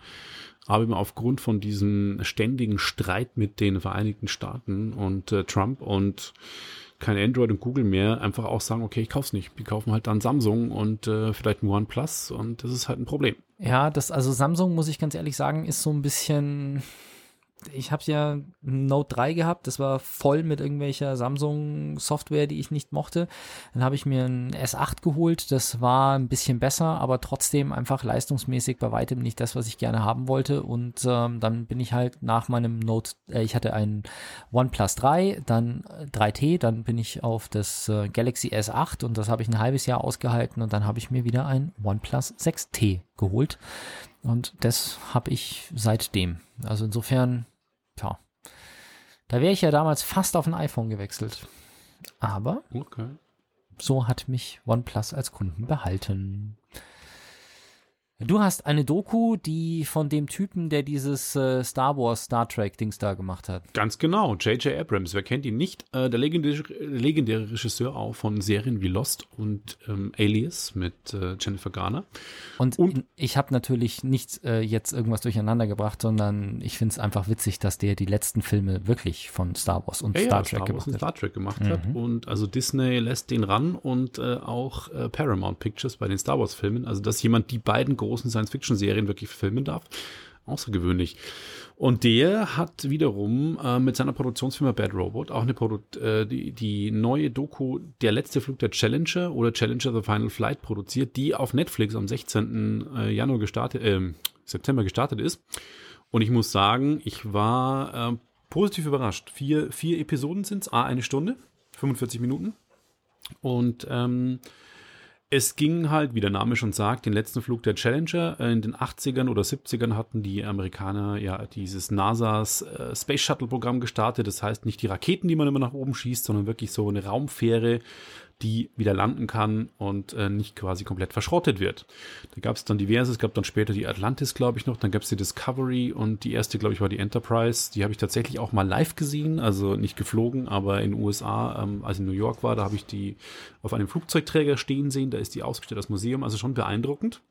aber eben aufgrund von diesem ständigen Streit mit den Vereinigten Staaten und äh, Trump und kein Android und Google mehr, einfach auch sagen, okay, ich kauf's nicht. Die kaufen halt dann Samsung und äh, vielleicht ein OnePlus und das ist halt ein Problem. Ja, das, also Samsung, muss ich ganz ehrlich sagen, ist so ein bisschen, ich habe ja Note 3 gehabt, das war voll mit irgendwelcher Samsung-Software, die ich nicht mochte. Dann habe ich mir ein S8 geholt, das war ein bisschen besser, aber trotzdem einfach leistungsmäßig bei weitem nicht das, was ich gerne haben wollte. Und ähm, dann bin ich halt nach meinem Note, äh, ich hatte ein OnePlus 3, dann 3T, dann bin ich auf das äh, Galaxy S8 und das habe ich ein halbes Jahr ausgehalten und dann habe ich mir wieder ein OnePlus 6T geholt. Und das habe ich seitdem. Also insofern, ja. Da wäre ich ja damals fast auf ein iPhone gewechselt. Aber okay. so hat mich OnePlus als Kunden behalten. Du hast eine Doku, die von dem Typen, der dieses äh, Star Wars, Star Trek Dings da gemacht hat. Ganz genau, J.J. Abrams. Wer kennt ihn nicht? Äh, der legendäre, legendäre, Regisseur auch von Serien wie Lost und ähm, Alias mit äh, Jennifer Garner. Und, und ich habe natürlich nicht äh, jetzt irgendwas durcheinander gebracht, sondern ich finde es einfach witzig, dass der die letzten Filme wirklich von Star Wars und ja, Star ja, Trek Star gemacht hat. Star Trek gemacht mhm. hat. Und also Disney lässt den ran und äh, auch äh, Paramount Pictures bei den Star Wars Filmen. Also dass jemand die beiden großen großen Science-Fiction-Serien wirklich filmen darf. Außergewöhnlich. Und der hat wiederum äh, mit seiner Produktionsfirma Bad Robot auch eine Produ äh, die, die neue Doku Der letzte Flug der Challenger oder Challenger The Final Flight produziert, die auf Netflix am 16. Äh, Januar gestartet, äh, September gestartet ist. Und ich muss sagen, ich war äh, positiv überrascht. Vier, vier Episoden sind es, eine Stunde, 45 Minuten. Und ähm, es ging halt, wie der Name schon sagt, den letzten Flug der Challenger. Äh, in den 80ern oder 70ern hatten die Amerikaner ja dieses NASA's äh, Space Shuttle Programm gestartet. Das heißt nicht die Raketen, die man immer nach oben schießt, sondern wirklich so eine Raumfähre, die wieder landen kann und äh, nicht quasi komplett verschrottet wird. Da gab es dann diverse, es gab dann später die Atlantis, glaube ich noch, dann gab es die Discovery und die erste, glaube ich, war die Enterprise. Die habe ich tatsächlich auch mal live gesehen, also nicht geflogen, aber in den USA, ähm, als in New York war, da habe ich die auf einem Flugzeugträger stehen sehen, da ist die ausgestellt als Museum, also schon beeindruckend.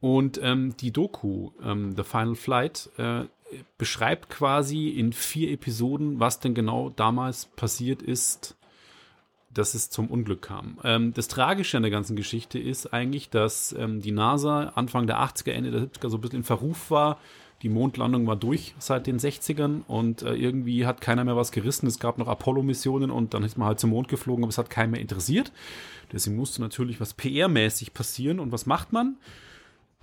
Und ähm, die Doku, ähm, The Final Flight, äh, beschreibt quasi in vier Episoden, was denn genau damals passiert ist, dass es zum Unglück kam. Ähm, das Tragische an der ganzen Geschichte ist eigentlich, dass ähm, die NASA Anfang der 80er, Ende der 70er so ein bisschen in Verruf war. Die Mondlandung war durch seit den 60ern und äh, irgendwie hat keiner mehr was gerissen. Es gab noch Apollo-Missionen und dann ist man halt zum Mond geflogen, aber es hat keinen mehr interessiert. Deswegen musste natürlich was PR-mäßig passieren. Und was macht man?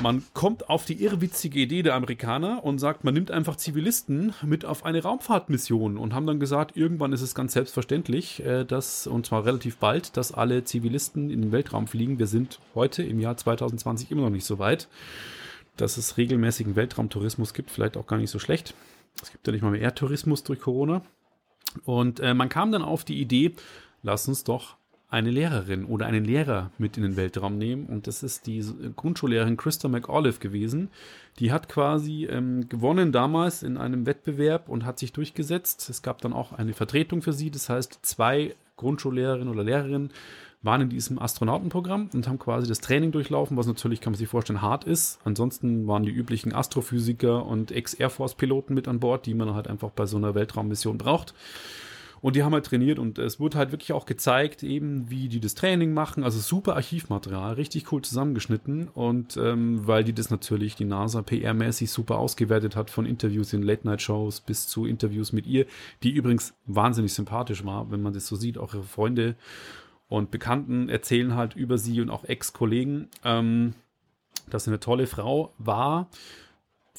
Man kommt auf die irrwitzige Idee der Amerikaner und sagt, man nimmt einfach Zivilisten mit auf eine Raumfahrtmission und haben dann gesagt, irgendwann ist es ganz selbstverständlich, äh, dass, und zwar relativ bald, dass alle Zivilisten in den Weltraum fliegen. Wir sind heute im Jahr 2020 immer noch nicht so weit, dass es regelmäßigen Weltraumtourismus gibt, vielleicht auch gar nicht so schlecht. Es gibt ja nicht mal mehr Erdtourismus durch Corona. Und äh, man kam dann auf die Idee, lass uns doch eine Lehrerin oder einen Lehrer mit in den Weltraum nehmen. Und das ist die Grundschullehrerin Christa McAuliffe gewesen. Die hat quasi ähm, gewonnen damals in einem Wettbewerb und hat sich durchgesetzt. Es gab dann auch eine Vertretung für sie. Das heißt, zwei Grundschullehrerinnen oder Lehrerinnen waren in diesem Astronautenprogramm und haben quasi das Training durchlaufen, was natürlich, kann man sich vorstellen, hart ist. Ansonsten waren die üblichen Astrophysiker und Ex-Air Force-Piloten mit an Bord, die man halt einfach bei so einer Weltraummission braucht. Und die haben halt trainiert und es wurde halt wirklich auch gezeigt, eben wie die das Training machen. Also super Archivmaterial, richtig cool zusammengeschnitten. Und ähm, weil die das natürlich, die NASA PR-mäßig super ausgewertet hat, von Interviews in Late-Night-Shows bis zu Interviews mit ihr, die übrigens wahnsinnig sympathisch war, wenn man das so sieht. Auch ihre Freunde und Bekannten erzählen halt über sie und auch Ex-Kollegen, ähm, dass sie eine tolle Frau war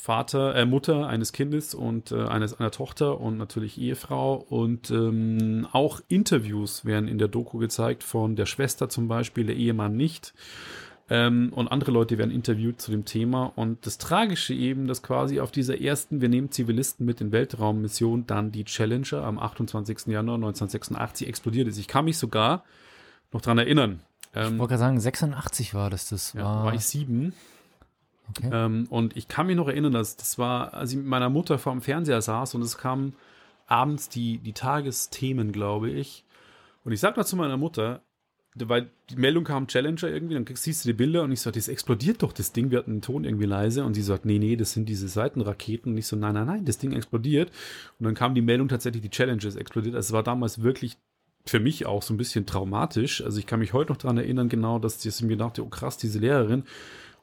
Vater, äh, Mutter eines Kindes und äh, eines, einer Tochter und natürlich Ehefrau. Und ähm, auch Interviews werden in der Doku gezeigt von der Schwester zum Beispiel, der Ehemann nicht. Ähm, und andere Leute werden interviewt zu dem Thema. Und das Tragische eben, dass quasi auf dieser ersten, wir nehmen Zivilisten mit in Weltraummission, dann die Challenger am 28. Januar 1986 explodiert ist. Ich kann mich sogar noch dran erinnern. Ähm, ich wollte gerade sagen, 86 war das. Das ja, war, war ich sieben. Ähm, und ich kann mich noch erinnern, dass das war, als ich mit meiner Mutter vor dem Fernseher saß und es kamen abends die, die Tagesthemen, glaube ich. Und ich sag mal zu meiner Mutter, weil die Meldung kam Challenger irgendwie, dann siehst du die Bilder und ich sag, das explodiert doch, das Ding, wir hatten den Ton irgendwie leise. Und sie sagt, nee, nee, das sind diese Seitenraketen. Und ich so, nein, nein, nein, das Ding explodiert. Und dann kam die Meldung tatsächlich, die Challenger ist explodiert, also es war damals wirklich für mich auch so ein bisschen traumatisch, also ich kann mich heute noch daran erinnern genau, dass ich mir dachte, oh krass, diese Lehrerin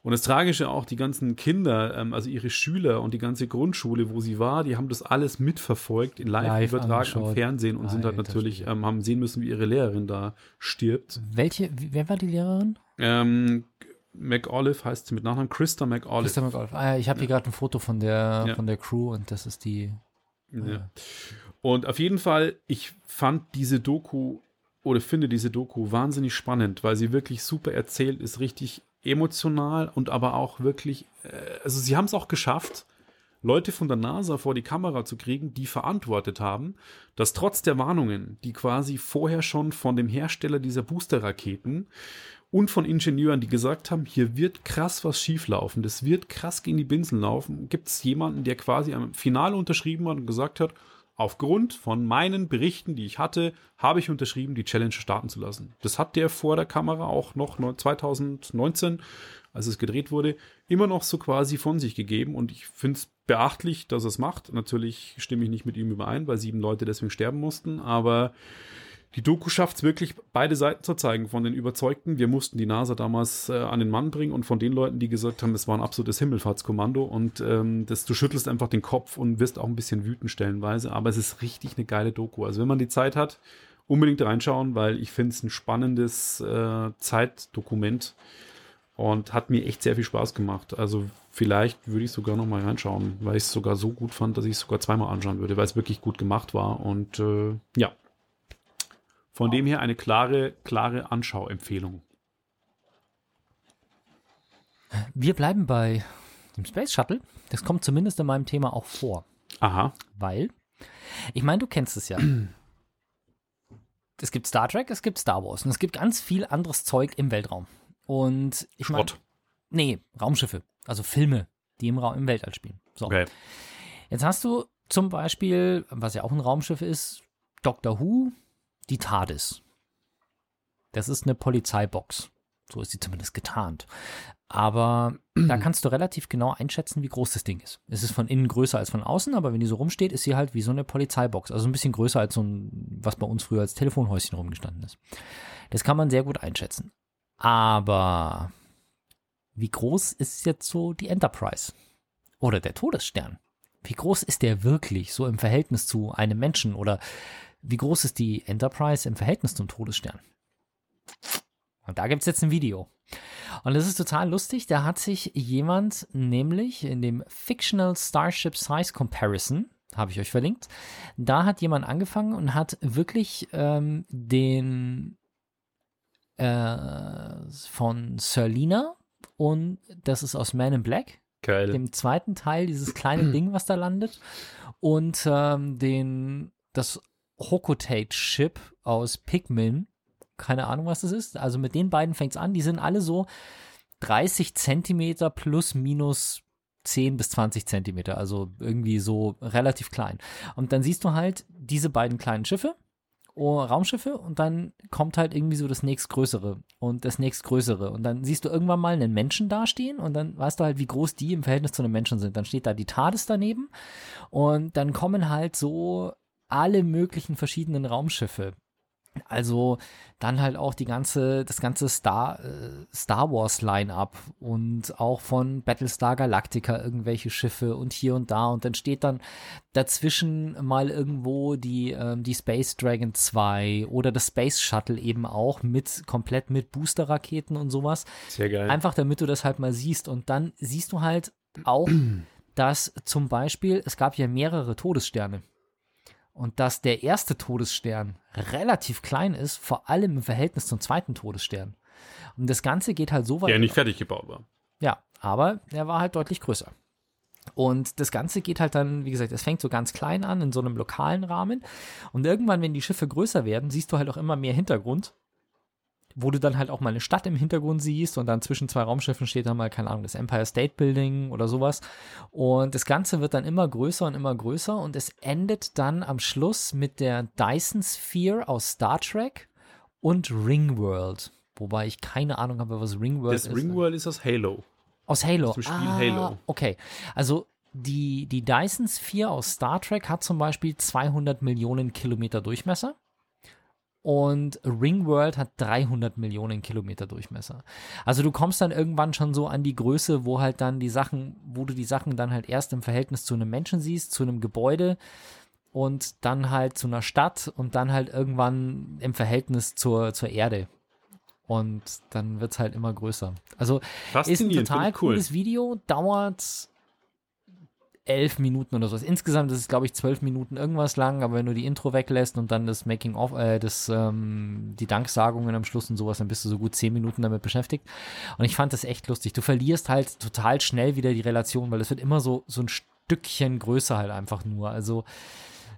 und das Tragische auch, die ganzen Kinder, ähm, also ihre Schüler und die ganze Grundschule, wo sie war, die haben das alles mitverfolgt, in Live-Übertrag am Fernsehen und Alter, sind halt natürlich, ähm, haben sehen müssen, wie ihre Lehrerin da stirbt. Welche, wer war die Lehrerin? Ähm, McOlive heißt sie mit Nachnamen, Christa McOlive. Christa McOlive. Ah, ich habe hier gerade ein Foto von der, ja. von der Crew und das ist die. Ja. ja. Und auf jeden Fall, ich fand diese Doku oder finde diese Doku wahnsinnig spannend, weil sie wirklich super erzählt ist, richtig emotional und aber auch wirklich, äh, also sie haben es auch geschafft, Leute von der NASA vor die Kamera zu kriegen, die verantwortet haben, dass trotz der Warnungen, die quasi vorher schon von dem Hersteller dieser Booster-Raketen und von Ingenieuren, die gesagt haben, hier wird krass was schieflaufen, das wird krass gegen die Binsen laufen, gibt es jemanden, der quasi am Finale unterschrieben hat und gesagt hat, Aufgrund von meinen Berichten, die ich hatte, habe ich unterschrieben, die Challenge starten zu lassen. Das hat der vor der Kamera auch noch 2019, als es gedreht wurde, immer noch so quasi von sich gegeben. Und ich finde es beachtlich, dass er es macht. Natürlich stimme ich nicht mit ihm überein, weil sieben Leute deswegen sterben mussten. Aber die Doku schafft es wirklich, beide Seiten zu zeigen. Von den Überzeugten, wir mussten die NASA damals äh, an den Mann bringen und von den Leuten, die gesagt haben, es war ein absolutes Himmelfahrtskommando und ähm, das, du schüttelst einfach den Kopf und wirst auch ein bisschen wütend stellenweise. Aber es ist richtig eine geile Doku. Also wenn man die Zeit hat, unbedingt reinschauen, weil ich finde es ein spannendes äh, Zeitdokument und hat mir echt sehr viel Spaß gemacht. Also vielleicht würde ich sogar noch mal reinschauen, weil ich es sogar so gut fand, dass ich es sogar zweimal anschauen würde, weil es wirklich gut gemacht war und äh, ja, von dem her eine klare, klare Anschauempfehlung. Wir bleiben bei dem Space Shuttle. Das kommt zumindest in meinem Thema auch vor. Aha. Weil, ich meine, du kennst es ja. es gibt Star Trek, es gibt Star Wars und es gibt ganz viel anderes Zeug im Weltraum. Und ich meine. Nee, Raumschiffe. Also Filme, die im, Raum, im Weltall spielen. So. Okay. Jetzt hast du zum Beispiel, was ja auch ein Raumschiff ist, Doctor Who, die TARDIS. Das ist eine Polizeibox. So ist sie zumindest getarnt. Aber da kannst du relativ genau einschätzen, wie groß das Ding ist. Es ist von innen größer als von außen, aber wenn die so rumsteht, ist sie halt wie so eine Polizeibox. Also ein bisschen größer als so ein, was bei uns früher als Telefonhäuschen rumgestanden ist. Das kann man sehr gut einschätzen. Aber wie groß ist jetzt so die Enterprise? Oder der Todesstern? Wie groß ist der wirklich so im Verhältnis zu einem Menschen? Oder wie groß ist die Enterprise im Verhältnis zum Todesstern? Und da gibt es jetzt ein Video. Und das ist total lustig. Da hat sich jemand nämlich in dem Fictional Starship Size Comparison, habe ich euch verlinkt, da hat jemand angefangen und hat wirklich ähm, den äh, von Serlina und das ist aus Man in Black, Geil. dem zweiten Teil, dieses kleine Ding, was da landet, und ähm, den das Hokotate-Chip aus Pikmin. Keine Ahnung, was das ist. Also mit den beiden fängt es an. Die sind alle so 30 Zentimeter plus minus 10 bis 20 Zentimeter. Also irgendwie so relativ klein. Und dann siehst du halt diese beiden kleinen Schiffe. Oh, Raumschiffe und dann kommt halt irgendwie so das nächstgrößere und das nächstgrößere und dann siehst du irgendwann mal einen Menschen dastehen und dann weißt du halt, wie groß die im Verhältnis zu einem Menschen sind. Dann steht da die TARDIS daneben und dann kommen halt so alle möglichen verschiedenen Raumschiffe. Also dann halt auch die ganze, das ganze Star, äh, Star Wars Line-up und auch von Battlestar Galactica irgendwelche Schiffe und hier und da und dann steht dann dazwischen mal irgendwo die, ähm, die Space Dragon 2 oder das Space Shuttle eben auch mit, komplett mit Booster-Raketen und sowas. Sehr geil. Einfach damit du das halt mal siehst und dann siehst du halt auch, dass zum Beispiel, es gab ja mehrere Todessterne und dass der erste Todesstern relativ klein ist, vor allem im Verhältnis zum zweiten Todesstern. Und das Ganze geht halt so weit. Der nicht fertig gebaut war. Ja, aber er war halt deutlich größer. Und das Ganze geht halt dann, wie gesagt, es fängt so ganz klein an, in so einem lokalen Rahmen. Und irgendwann, wenn die Schiffe größer werden, siehst du halt auch immer mehr Hintergrund wo du dann halt auch mal eine Stadt im Hintergrund siehst und dann zwischen zwei Raumschiffen steht dann mal, keine Ahnung, das Empire State Building oder sowas. Und das Ganze wird dann immer größer und immer größer und es endet dann am Schluss mit der Dyson Sphere aus Star Trek und Ringworld. Wobei ich keine Ahnung habe, was Ringworld das ist. Das Ringworld ist aus Halo. Aus Halo. Aus dem Spiel ah, Halo. Okay. Also die, die Dyson Sphere aus Star Trek hat zum Beispiel 200 Millionen Kilometer Durchmesser und Ringworld hat 300 Millionen Kilometer Durchmesser. Also du kommst dann irgendwann schon so an die Größe, wo halt dann die Sachen, wo du die Sachen dann halt erst im Verhältnis zu einem Menschen siehst, zu einem Gebäude und dann halt zu einer Stadt und dann halt irgendwann im Verhältnis zur, zur Erde. Und dann wird es halt immer größer. Also ist ein total cooles cool. Video, dauert elf Minuten oder so. Insgesamt ist es, glaube ich, zwölf Minuten irgendwas lang, aber wenn du die Intro weglässt und dann das Making of, äh, das, ähm, die Danksagungen am Schluss und sowas, dann bist du so gut zehn Minuten damit beschäftigt. Und ich fand das echt lustig. Du verlierst halt total schnell wieder die Relation, weil es wird immer so, so ein Stückchen größer halt einfach nur. Also,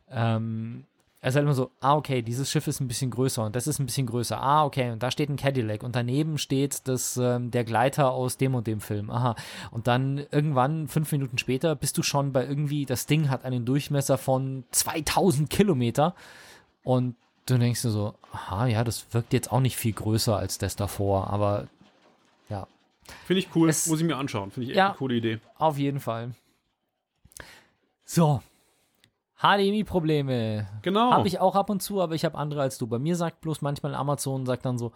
ähm, er ist halt immer so, ah, okay, dieses Schiff ist ein bisschen größer und das ist ein bisschen größer. Ah, okay, und da steht ein Cadillac und daneben steht das, ähm, der Gleiter aus dem und dem Film. Aha. Und dann irgendwann, fünf Minuten später, bist du schon bei irgendwie, das Ding hat einen Durchmesser von 2000 Kilometer und du denkst dir so, aha, ja, das wirkt jetzt auch nicht viel größer als das davor, aber ja. Finde ich cool, es, muss ich mir anschauen. Finde ich echt ja, eine coole Idee. Auf jeden Fall. So, HDMI-Probleme. Genau. Habe ich auch ab und zu, aber ich habe andere als du. Bei mir sagt bloß manchmal Amazon, sagt dann so,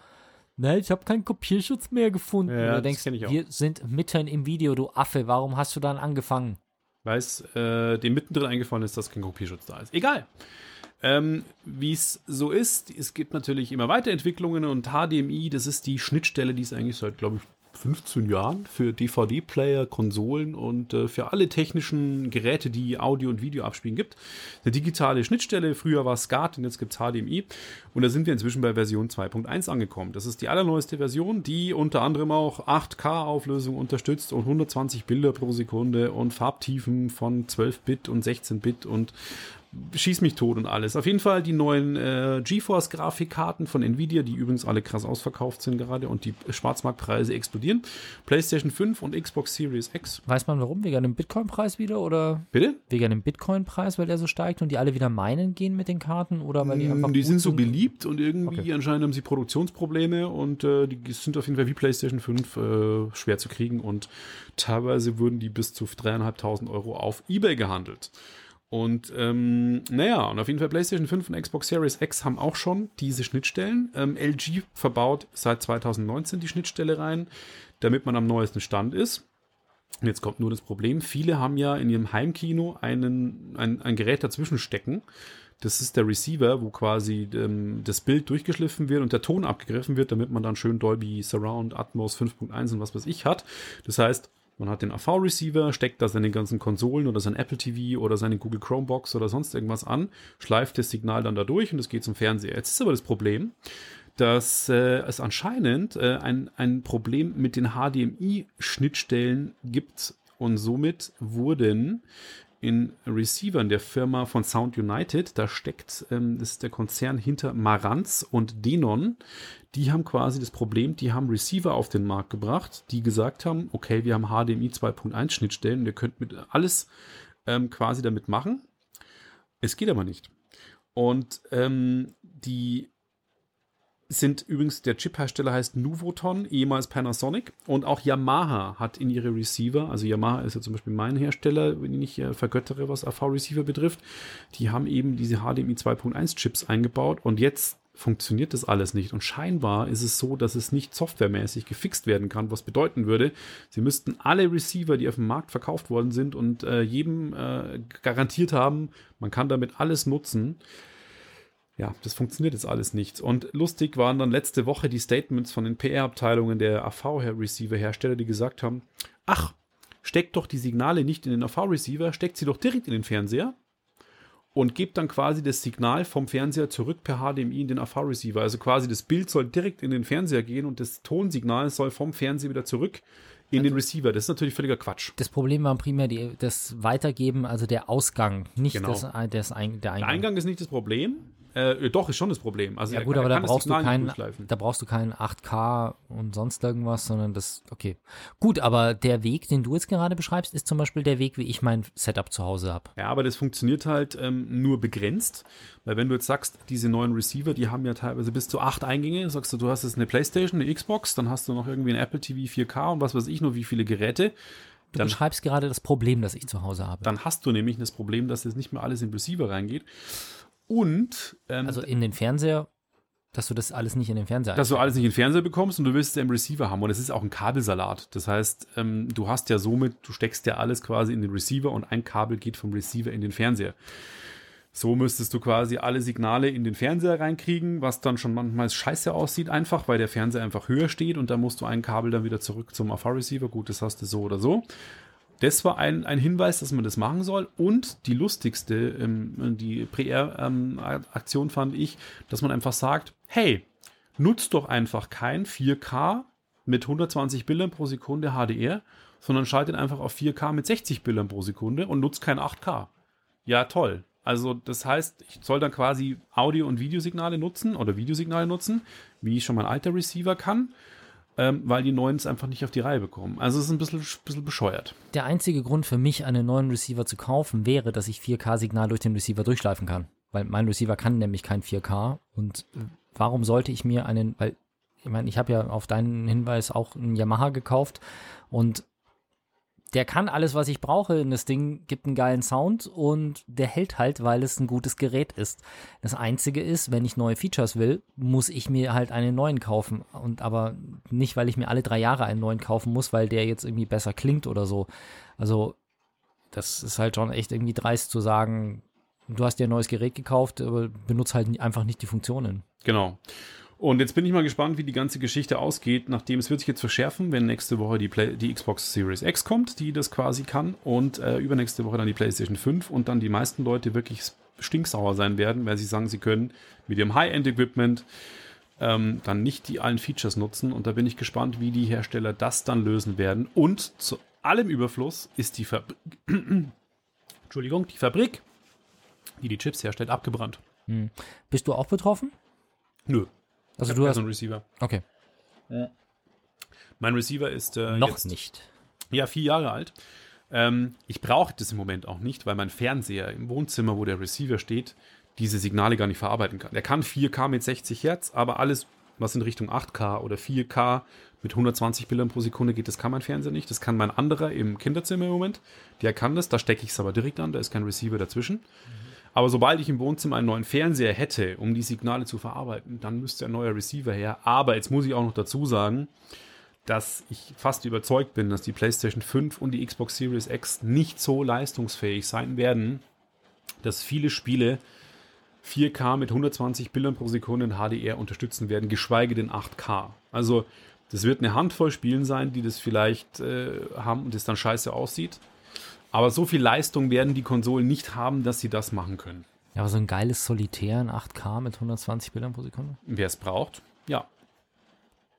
ne, ich habe keinen Kopierschutz mehr gefunden. Ja, du denkst, wir sind mitten im Video, du Affe, warum hast du dann angefangen? Weil es äh, dem mittendrin eingefallen ist, dass kein Kopierschutz da ist. Egal. Ähm, Wie es so ist, es gibt natürlich immer Weiterentwicklungen und HDMI, das ist die Schnittstelle, die es eigentlich seit, glaube ich, 15 Jahren für DVD-Player, Konsolen und äh, für alle technischen Geräte, die Audio und Video abspielen gibt. Eine digitale Schnittstelle. Früher war SCART und jetzt gibt es HDMI. Und da sind wir inzwischen bei Version 2.1 angekommen. Das ist die allerneueste Version, die unter anderem auch 8K-Auflösung unterstützt und 120 Bilder pro Sekunde und Farbtiefen von 12-Bit und 16-Bit und schieß mich tot und alles. Auf jeden Fall die neuen äh, GeForce Grafikkarten von Nvidia, die übrigens alle krass ausverkauft sind gerade und die Schwarzmarktpreise explodieren. PlayStation 5 und Xbox Series X. Weiß man warum? Wegen dem Bitcoin-Preis wieder oder? Bitte? Wegen dem Bitcoin-Preis, weil der so steigt und die alle wieder meinen gehen mit den Karten oder weil die einfach. Die sind so beliebt und irgendwie okay. anscheinend haben sie Produktionsprobleme und äh, die sind auf jeden Fall wie PlayStation 5 äh, schwer zu kriegen und teilweise wurden die bis zu dreieinhalbtausend Euro auf Ebay gehandelt. Und ähm, naja, und auf jeden Fall PlayStation 5 und Xbox Series X haben auch schon diese Schnittstellen. Ähm, LG verbaut seit 2019 die Schnittstelle rein, damit man am neuesten Stand ist. Und jetzt kommt nur das Problem, viele haben ja in ihrem Heimkino einen, ein, ein Gerät dazwischen stecken. Das ist der Receiver, wo quasi ähm, das Bild durchgeschliffen wird und der Ton abgegriffen wird, damit man dann schön Dolby Surround, Atmos 5.1 und was weiß ich hat. Das heißt, man hat den AV-Receiver, steckt da seine ganzen Konsolen oder sein Apple TV oder seine Google Chromebox oder sonst irgendwas an, schleift das Signal dann da durch und es geht zum Fernseher. Jetzt ist aber das Problem, dass äh, es anscheinend äh, ein, ein Problem mit den HDMI-Schnittstellen gibt und somit wurden in Receivern der Firma von Sound United, da steckt, ähm, das ist der Konzern hinter Marantz und Denon, die haben quasi das Problem, die haben Receiver auf den Markt gebracht, die gesagt haben, okay, wir haben HDMI 2.1 Schnittstellen, ihr könnt mit alles ähm, quasi damit machen. Es geht aber nicht. Und ähm, die sind übrigens, der Chip-Hersteller heißt Nuvoton, ehemals Panasonic. Und auch Yamaha hat in ihre Receiver, also Yamaha ist ja zum Beispiel mein Hersteller, wenn ich äh, vergöttere, was AV-Receiver betrifft, die haben eben diese HDMI 2.1 Chips eingebaut und jetzt funktioniert das alles nicht. Und scheinbar ist es so, dass es nicht softwaremäßig gefixt werden kann, was bedeuten würde, sie müssten alle Receiver, die auf dem Markt verkauft worden sind und äh, jedem äh, garantiert haben, man kann damit alles nutzen ja, das funktioniert jetzt alles nicht. Und lustig waren dann letzte Woche die Statements von den PR-Abteilungen der AV-Receiver-Hersteller, die gesagt haben, ach, steckt doch die Signale nicht in den AV-Receiver, steckt sie doch direkt in den Fernseher und gebt dann quasi das Signal vom Fernseher zurück per HDMI in den AV-Receiver. Also quasi das Bild soll direkt in den Fernseher gehen und das Tonsignal soll vom Fernseher wieder zurück in den Receiver. Das ist natürlich völliger Quatsch. Das Problem war primär die, das Weitergeben, also der Ausgang, nicht Genau. das, das, der Eingang. Der Eingang ist nicht das Problem. Äh, doch, ist schon das Problem. Also Ja gut, er aber da brauchst, du keinen, da brauchst du keinen 8K und sonst irgendwas, sondern das, okay. Gut, aber der Weg, den du jetzt gerade beschreibst, ist zum Beispiel der Weg, wie ich mein Setup zu Hause habe. Ja, aber das funktioniert halt ähm, nur begrenzt, weil wenn du jetzt sagst, diese neuen Receiver, die haben ja teilweise bis zu acht Eingänge, sagst du, du hast jetzt eine Playstation, eine Xbox, dann hast du noch irgendwie ein Apple TV 4K und was weiß ich nur, wie viele Geräte, Du Dann- beschreibst gerade das Problem, das ich zu Hause habe. dann hast du nämlich das Problem, dass jetzt nicht mehr alles in Receiver reingeht und ähm, also in den Fernseher, dass du das alles nicht in den Fernseher dass du alles nicht in den Fernseher bekommst und du willst es ja im Receiver haben. Und es ist auch ein Kabelsalat. Das heißt, ähm, du hast ja somit, du steckst ja alles quasi in den Receiver und ein Kabel geht vom Receiver in den Fernseher. So müsstest du quasi alle Signale in den Fernseher reinkriegen, was dann schon manchmal scheiße aussieht, einfach, weil der Fernseher einfach höher steht und da musst du ein Kabel dann wieder zurück zum AV-Receiver. Gut, das hast du so oder so. Das war ein, ein Hinweis, dass man das machen soll. Und die lustigste, ähm, die PR-Aktion fand ich, dass man einfach sagt, hey, nutzt doch einfach kein 4K mit 120 Bildern pro Sekunde HDR, sondern schaltet einfach auf 4K mit 60 Bildern pro Sekunde und nutzt kein 8K. Ja, toll. Also das heißt, ich soll dann quasi Audio- und Videosignale nutzen oder Videosignale nutzen, wie ich schon mein alter Receiver kann, ähm, weil die neuen es einfach nicht auf die Reihe bekommen. Also es ist ein bisschen, bisschen bescheuert. Der einzige Grund für mich, einen neuen Receiver zu kaufen, wäre, dass ich 4K-Signal durch den Receiver durchschleifen kann. Weil mein Receiver kann nämlich kein 4K. Und warum sollte ich mir einen, weil, ich meine, ich habe ja auf deinen Hinweis auch einen Yamaha gekauft und der kann alles, was ich brauche. Und das Ding gibt einen geilen Sound und der hält halt, weil es ein gutes Gerät ist. Das Einzige ist, wenn ich neue Features will, muss ich mir halt einen neuen kaufen. Und aber nicht, weil ich mir alle drei Jahre einen neuen kaufen muss, weil der jetzt irgendwie besser klingt oder so. Also, das ist halt schon echt irgendwie dreist zu sagen, du hast dir ein neues Gerät gekauft, aber benutzt halt einfach nicht die Funktionen. Genau. Und jetzt bin ich mal gespannt, wie die ganze Geschichte ausgeht, nachdem es wird sich jetzt verschärfen, wenn nächste Woche die, Play die Xbox Series X kommt, die das quasi kann, und äh, übernächste Woche dann die PlayStation 5 und dann die meisten Leute wirklich stinksauer sein werden, weil sie sagen, sie können mit ihrem High-End-Equipment ähm, dann nicht die allen Features nutzen. Und da bin ich gespannt, wie die Hersteller das dann lösen werden. Und zu allem Überfluss ist die Fabrik, Entschuldigung, die Fabrik, die die Chips herstellt, abgebrannt. Bist du auch betroffen? Nö. Also Ich du hast. so einen Receiver. Okay. Mein Receiver ist äh, Noch jetzt, nicht. Ja, vier Jahre alt. Ähm, ich brauche das im Moment auch nicht, weil mein Fernseher im Wohnzimmer, wo der Receiver steht, diese Signale gar nicht verarbeiten kann. Der kann 4K mit 60 Hertz, aber alles, was in Richtung 8K oder 4K mit 120 Bildern pro Sekunde geht, das kann mein Fernseher nicht. Das kann mein anderer im Kinderzimmer im Moment. Der kann das, da stecke ich es aber direkt an, da ist kein Receiver dazwischen. Aber sobald ich im Wohnzimmer einen neuen Fernseher hätte, um die Signale zu verarbeiten, dann müsste ein neuer Receiver her. Aber jetzt muss ich auch noch dazu sagen, dass ich fast überzeugt bin, dass die PlayStation 5 und die Xbox Series X nicht so leistungsfähig sein werden, dass viele Spiele 4K mit 120 Bildern pro Sekunde in HDR unterstützen werden, geschweige denn 8K. Also das wird eine Handvoll Spielen sein, die das vielleicht äh, haben und es dann scheiße aussieht. Aber so viel Leistung werden die Konsolen nicht haben, dass sie das machen können. Ja, aber so ein geiles Solitär in 8K mit 120 Bildern pro Sekunde. Wer es braucht, ja.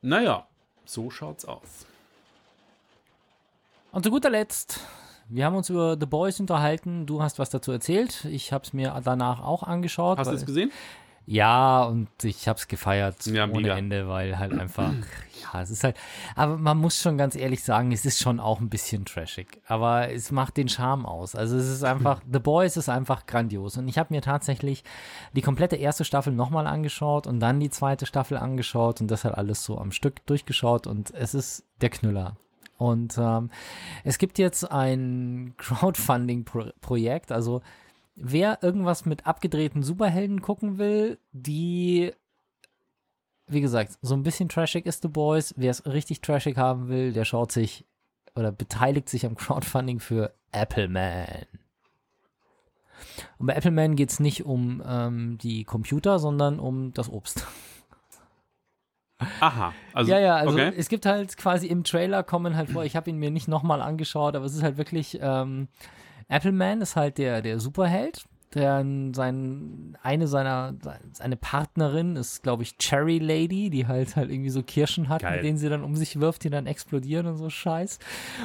Naja, so schaut's aus. Und zu guter Letzt, wir haben uns über The Boys unterhalten. Du hast was dazu erzählt. Ich habe es mir danach auch angeschaut. Hast du es gesehen? Ja, und ich hab's gefeiert Ja, ohne mega. Ende, weil halt einfach, ja, es ist halt, aber man muss schon ganz ehrlich sagen, es ist schon auch ein bisschen trashig, aber es macht den Charme aus. Also es ist einfach, The Boys ist einfach grandios und ich habe mir tatsächlich die komplette erste Staffel nochmal angeschaut und dann die zweite Staffel angeschaut und das halt alles so am Stück durchgeschaut und es ist der Knüller. Und ähm, es gibt jetzt ein Crowdfunding-Projekt, also wer irgendwas mit abgedrehten Superhelden gucken will, die, wie gesagt, so ein bisschen trashig ist The Boys. Wer es richtig trashig haben will, der schaut sich oder beteiligt sich am Crowdfunding für Appleman. Und bei Appleman geht es nicht um ähm, die Computer, sondern um das Obst. Aha. Also, ja, ja, also okay. es gibt halt quasi im Trailer kommen halt vor, ich habe ihn mir nicht nochmal angeschaut, aber es ist halt wirklich, ähm, Appleman ist halt der, der Superheld, der sein, eine seiner, seine Partnerin ist, glaube ich, Cherry Lady, die halt halt irgendwie so Kirschen hat, Geil. mit denen sie dann um sich wirft, die dann explodieren und so Scheiß.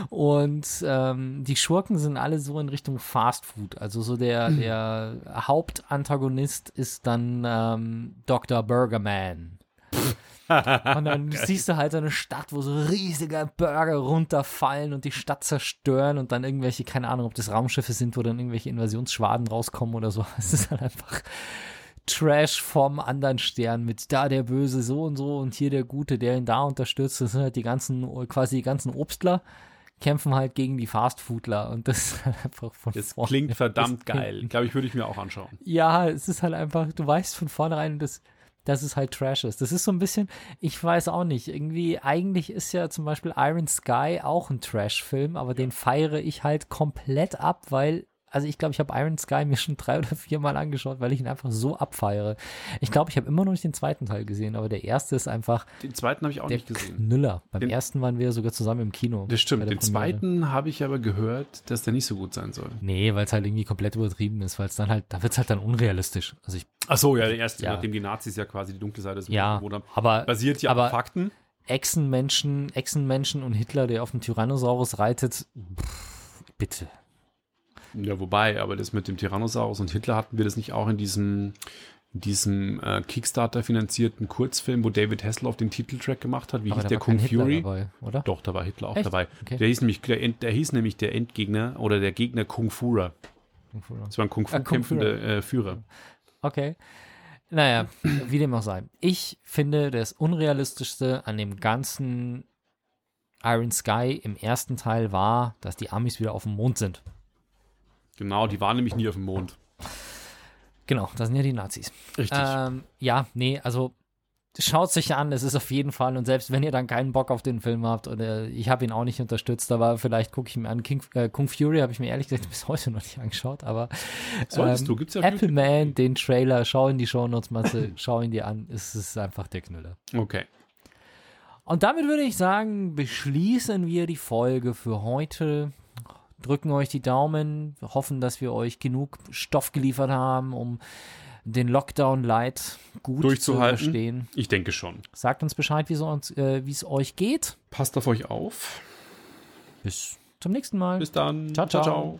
Und ähm, die Schurken sind alle so in Richtung Fast Food. Also so der, der Hauptantagonist ist dann ähm, Dr. Burgerman. Und dann siehst du halt so eine Stadt, wo so riesige Burger runterfallen und die Stadt zerstören und dann irgendwelche, keine Ahnung, ob das Raumschiffe sind, wo dann irgendwelche Invasionsschwaden rauskommen oder so. Es ist halt einfach Trash vom anderen Stern mit da der Böse so und so und hier der Gute, der ihn da unterstützt. Das sind halt die ganzen, quasi die ganzen Obstler kämpfen halt gegen die Fastfoodler und das ist halt einfach von Das vorne klingt verdammt geil. Glaube ich, würde ich mir auch anschauen. Ja, es ist halt einfach, du weißt von vornherein, dass, dass es halt Trash ist. Das ist so ein bisschen, ich weiß auch nicht, irgendwie, eigentlich ist ja zum Beispiel Iron Sky auch ein Trash-Film, aber den feiere ich halt komplett ab, weil, also ich glaube, ich habe Iron Sky mir schon drei oder vier Mal angeschaut, weil ich ihn einfach so abfeiere. Ich glaube, ich habe immer noch nicht den zweiten Teil gesehen, aber der erste ist einfach Den zweiten habe ich auch nicht gesehen. Knüller. Beim Den- ersten waren wir sogar zusammen im Kino. Das stimmt. Den Premiere. zweiten habe ich aber gehört, dass der nicht so gut sein soll. Nee, weil es halt irgendwie komplett übertrieben ist, weil es dann halt, da wird es halt dann unrealistisch. Also ich Ach so, ja, der erste, Ja. nachdem die Nazis ja quasi die dunkle Seite des Ja, wurden. aber, Basiert ja aber auf Fakten. Echsenmenschen, Echsenmenschen und Hitler, der auf dem Tyrannosaurus reitet, pff, bitte. Ja, wobei, aber das mit dem Tyrannosaurus und Hitler hatten wir das nicht auch in diesem, in diesem äh, Kickstarter finanzierten Kurzfilm, wo David Hasselhoff den Titeltrack gemacht hat. Wie Aber hieß der Kung Fury? dabei, oder? Doch, da war Hitler auch Echt? dabei. Okay. Der hieß nämlich der, der hieß nämlich der Endgegner oder der Gegner Kung Furer. Das war ein Kung Fu Ah, kämpfender äh, Führer. Okay. Naja, wie dem auch sei. Ich finde, das Unrealistischste an dem ganzen Iron Sky im ersten Teil war, dass die Amis wieder auf dem Mond sind. Genau, die waren nämlich nie auf dem Mond. Genau, das sind ja die Nazis. Richtig. Ähm, ja, nee, also schaut sich an, es ist auf jeden Fall und selbst wenn ihr dann keinen Bock auf den Film habt oder ich habe ihn auch nicht unterstützt, aber vielleicht gucke ich mir an. King, äh, Kung Fury habe ich mir ehrlich gesagt bis heute noch nicht angeschaut, aber Solltest ähm, du, gibt's ja auf Appleman, den Trailer, schau in die Shownotes, Matze, schau ihn dir an, es ist einfach der Knüller. Okay. Und damit würde ich sagen, beschließen wir die Folge für heute. Drücken euch die Daumen, hoffen, dass wir euch genug Stoff geliefert haben, um den Lockdown Light gut zu Durchzuhalten. überstehen. Ich denke schon. Sagt uns Bescheid, wie äh, wie es euch geht. Passt auf euch auf. Bis zum nächsten Mal. Bis dann. Ciao, ciao.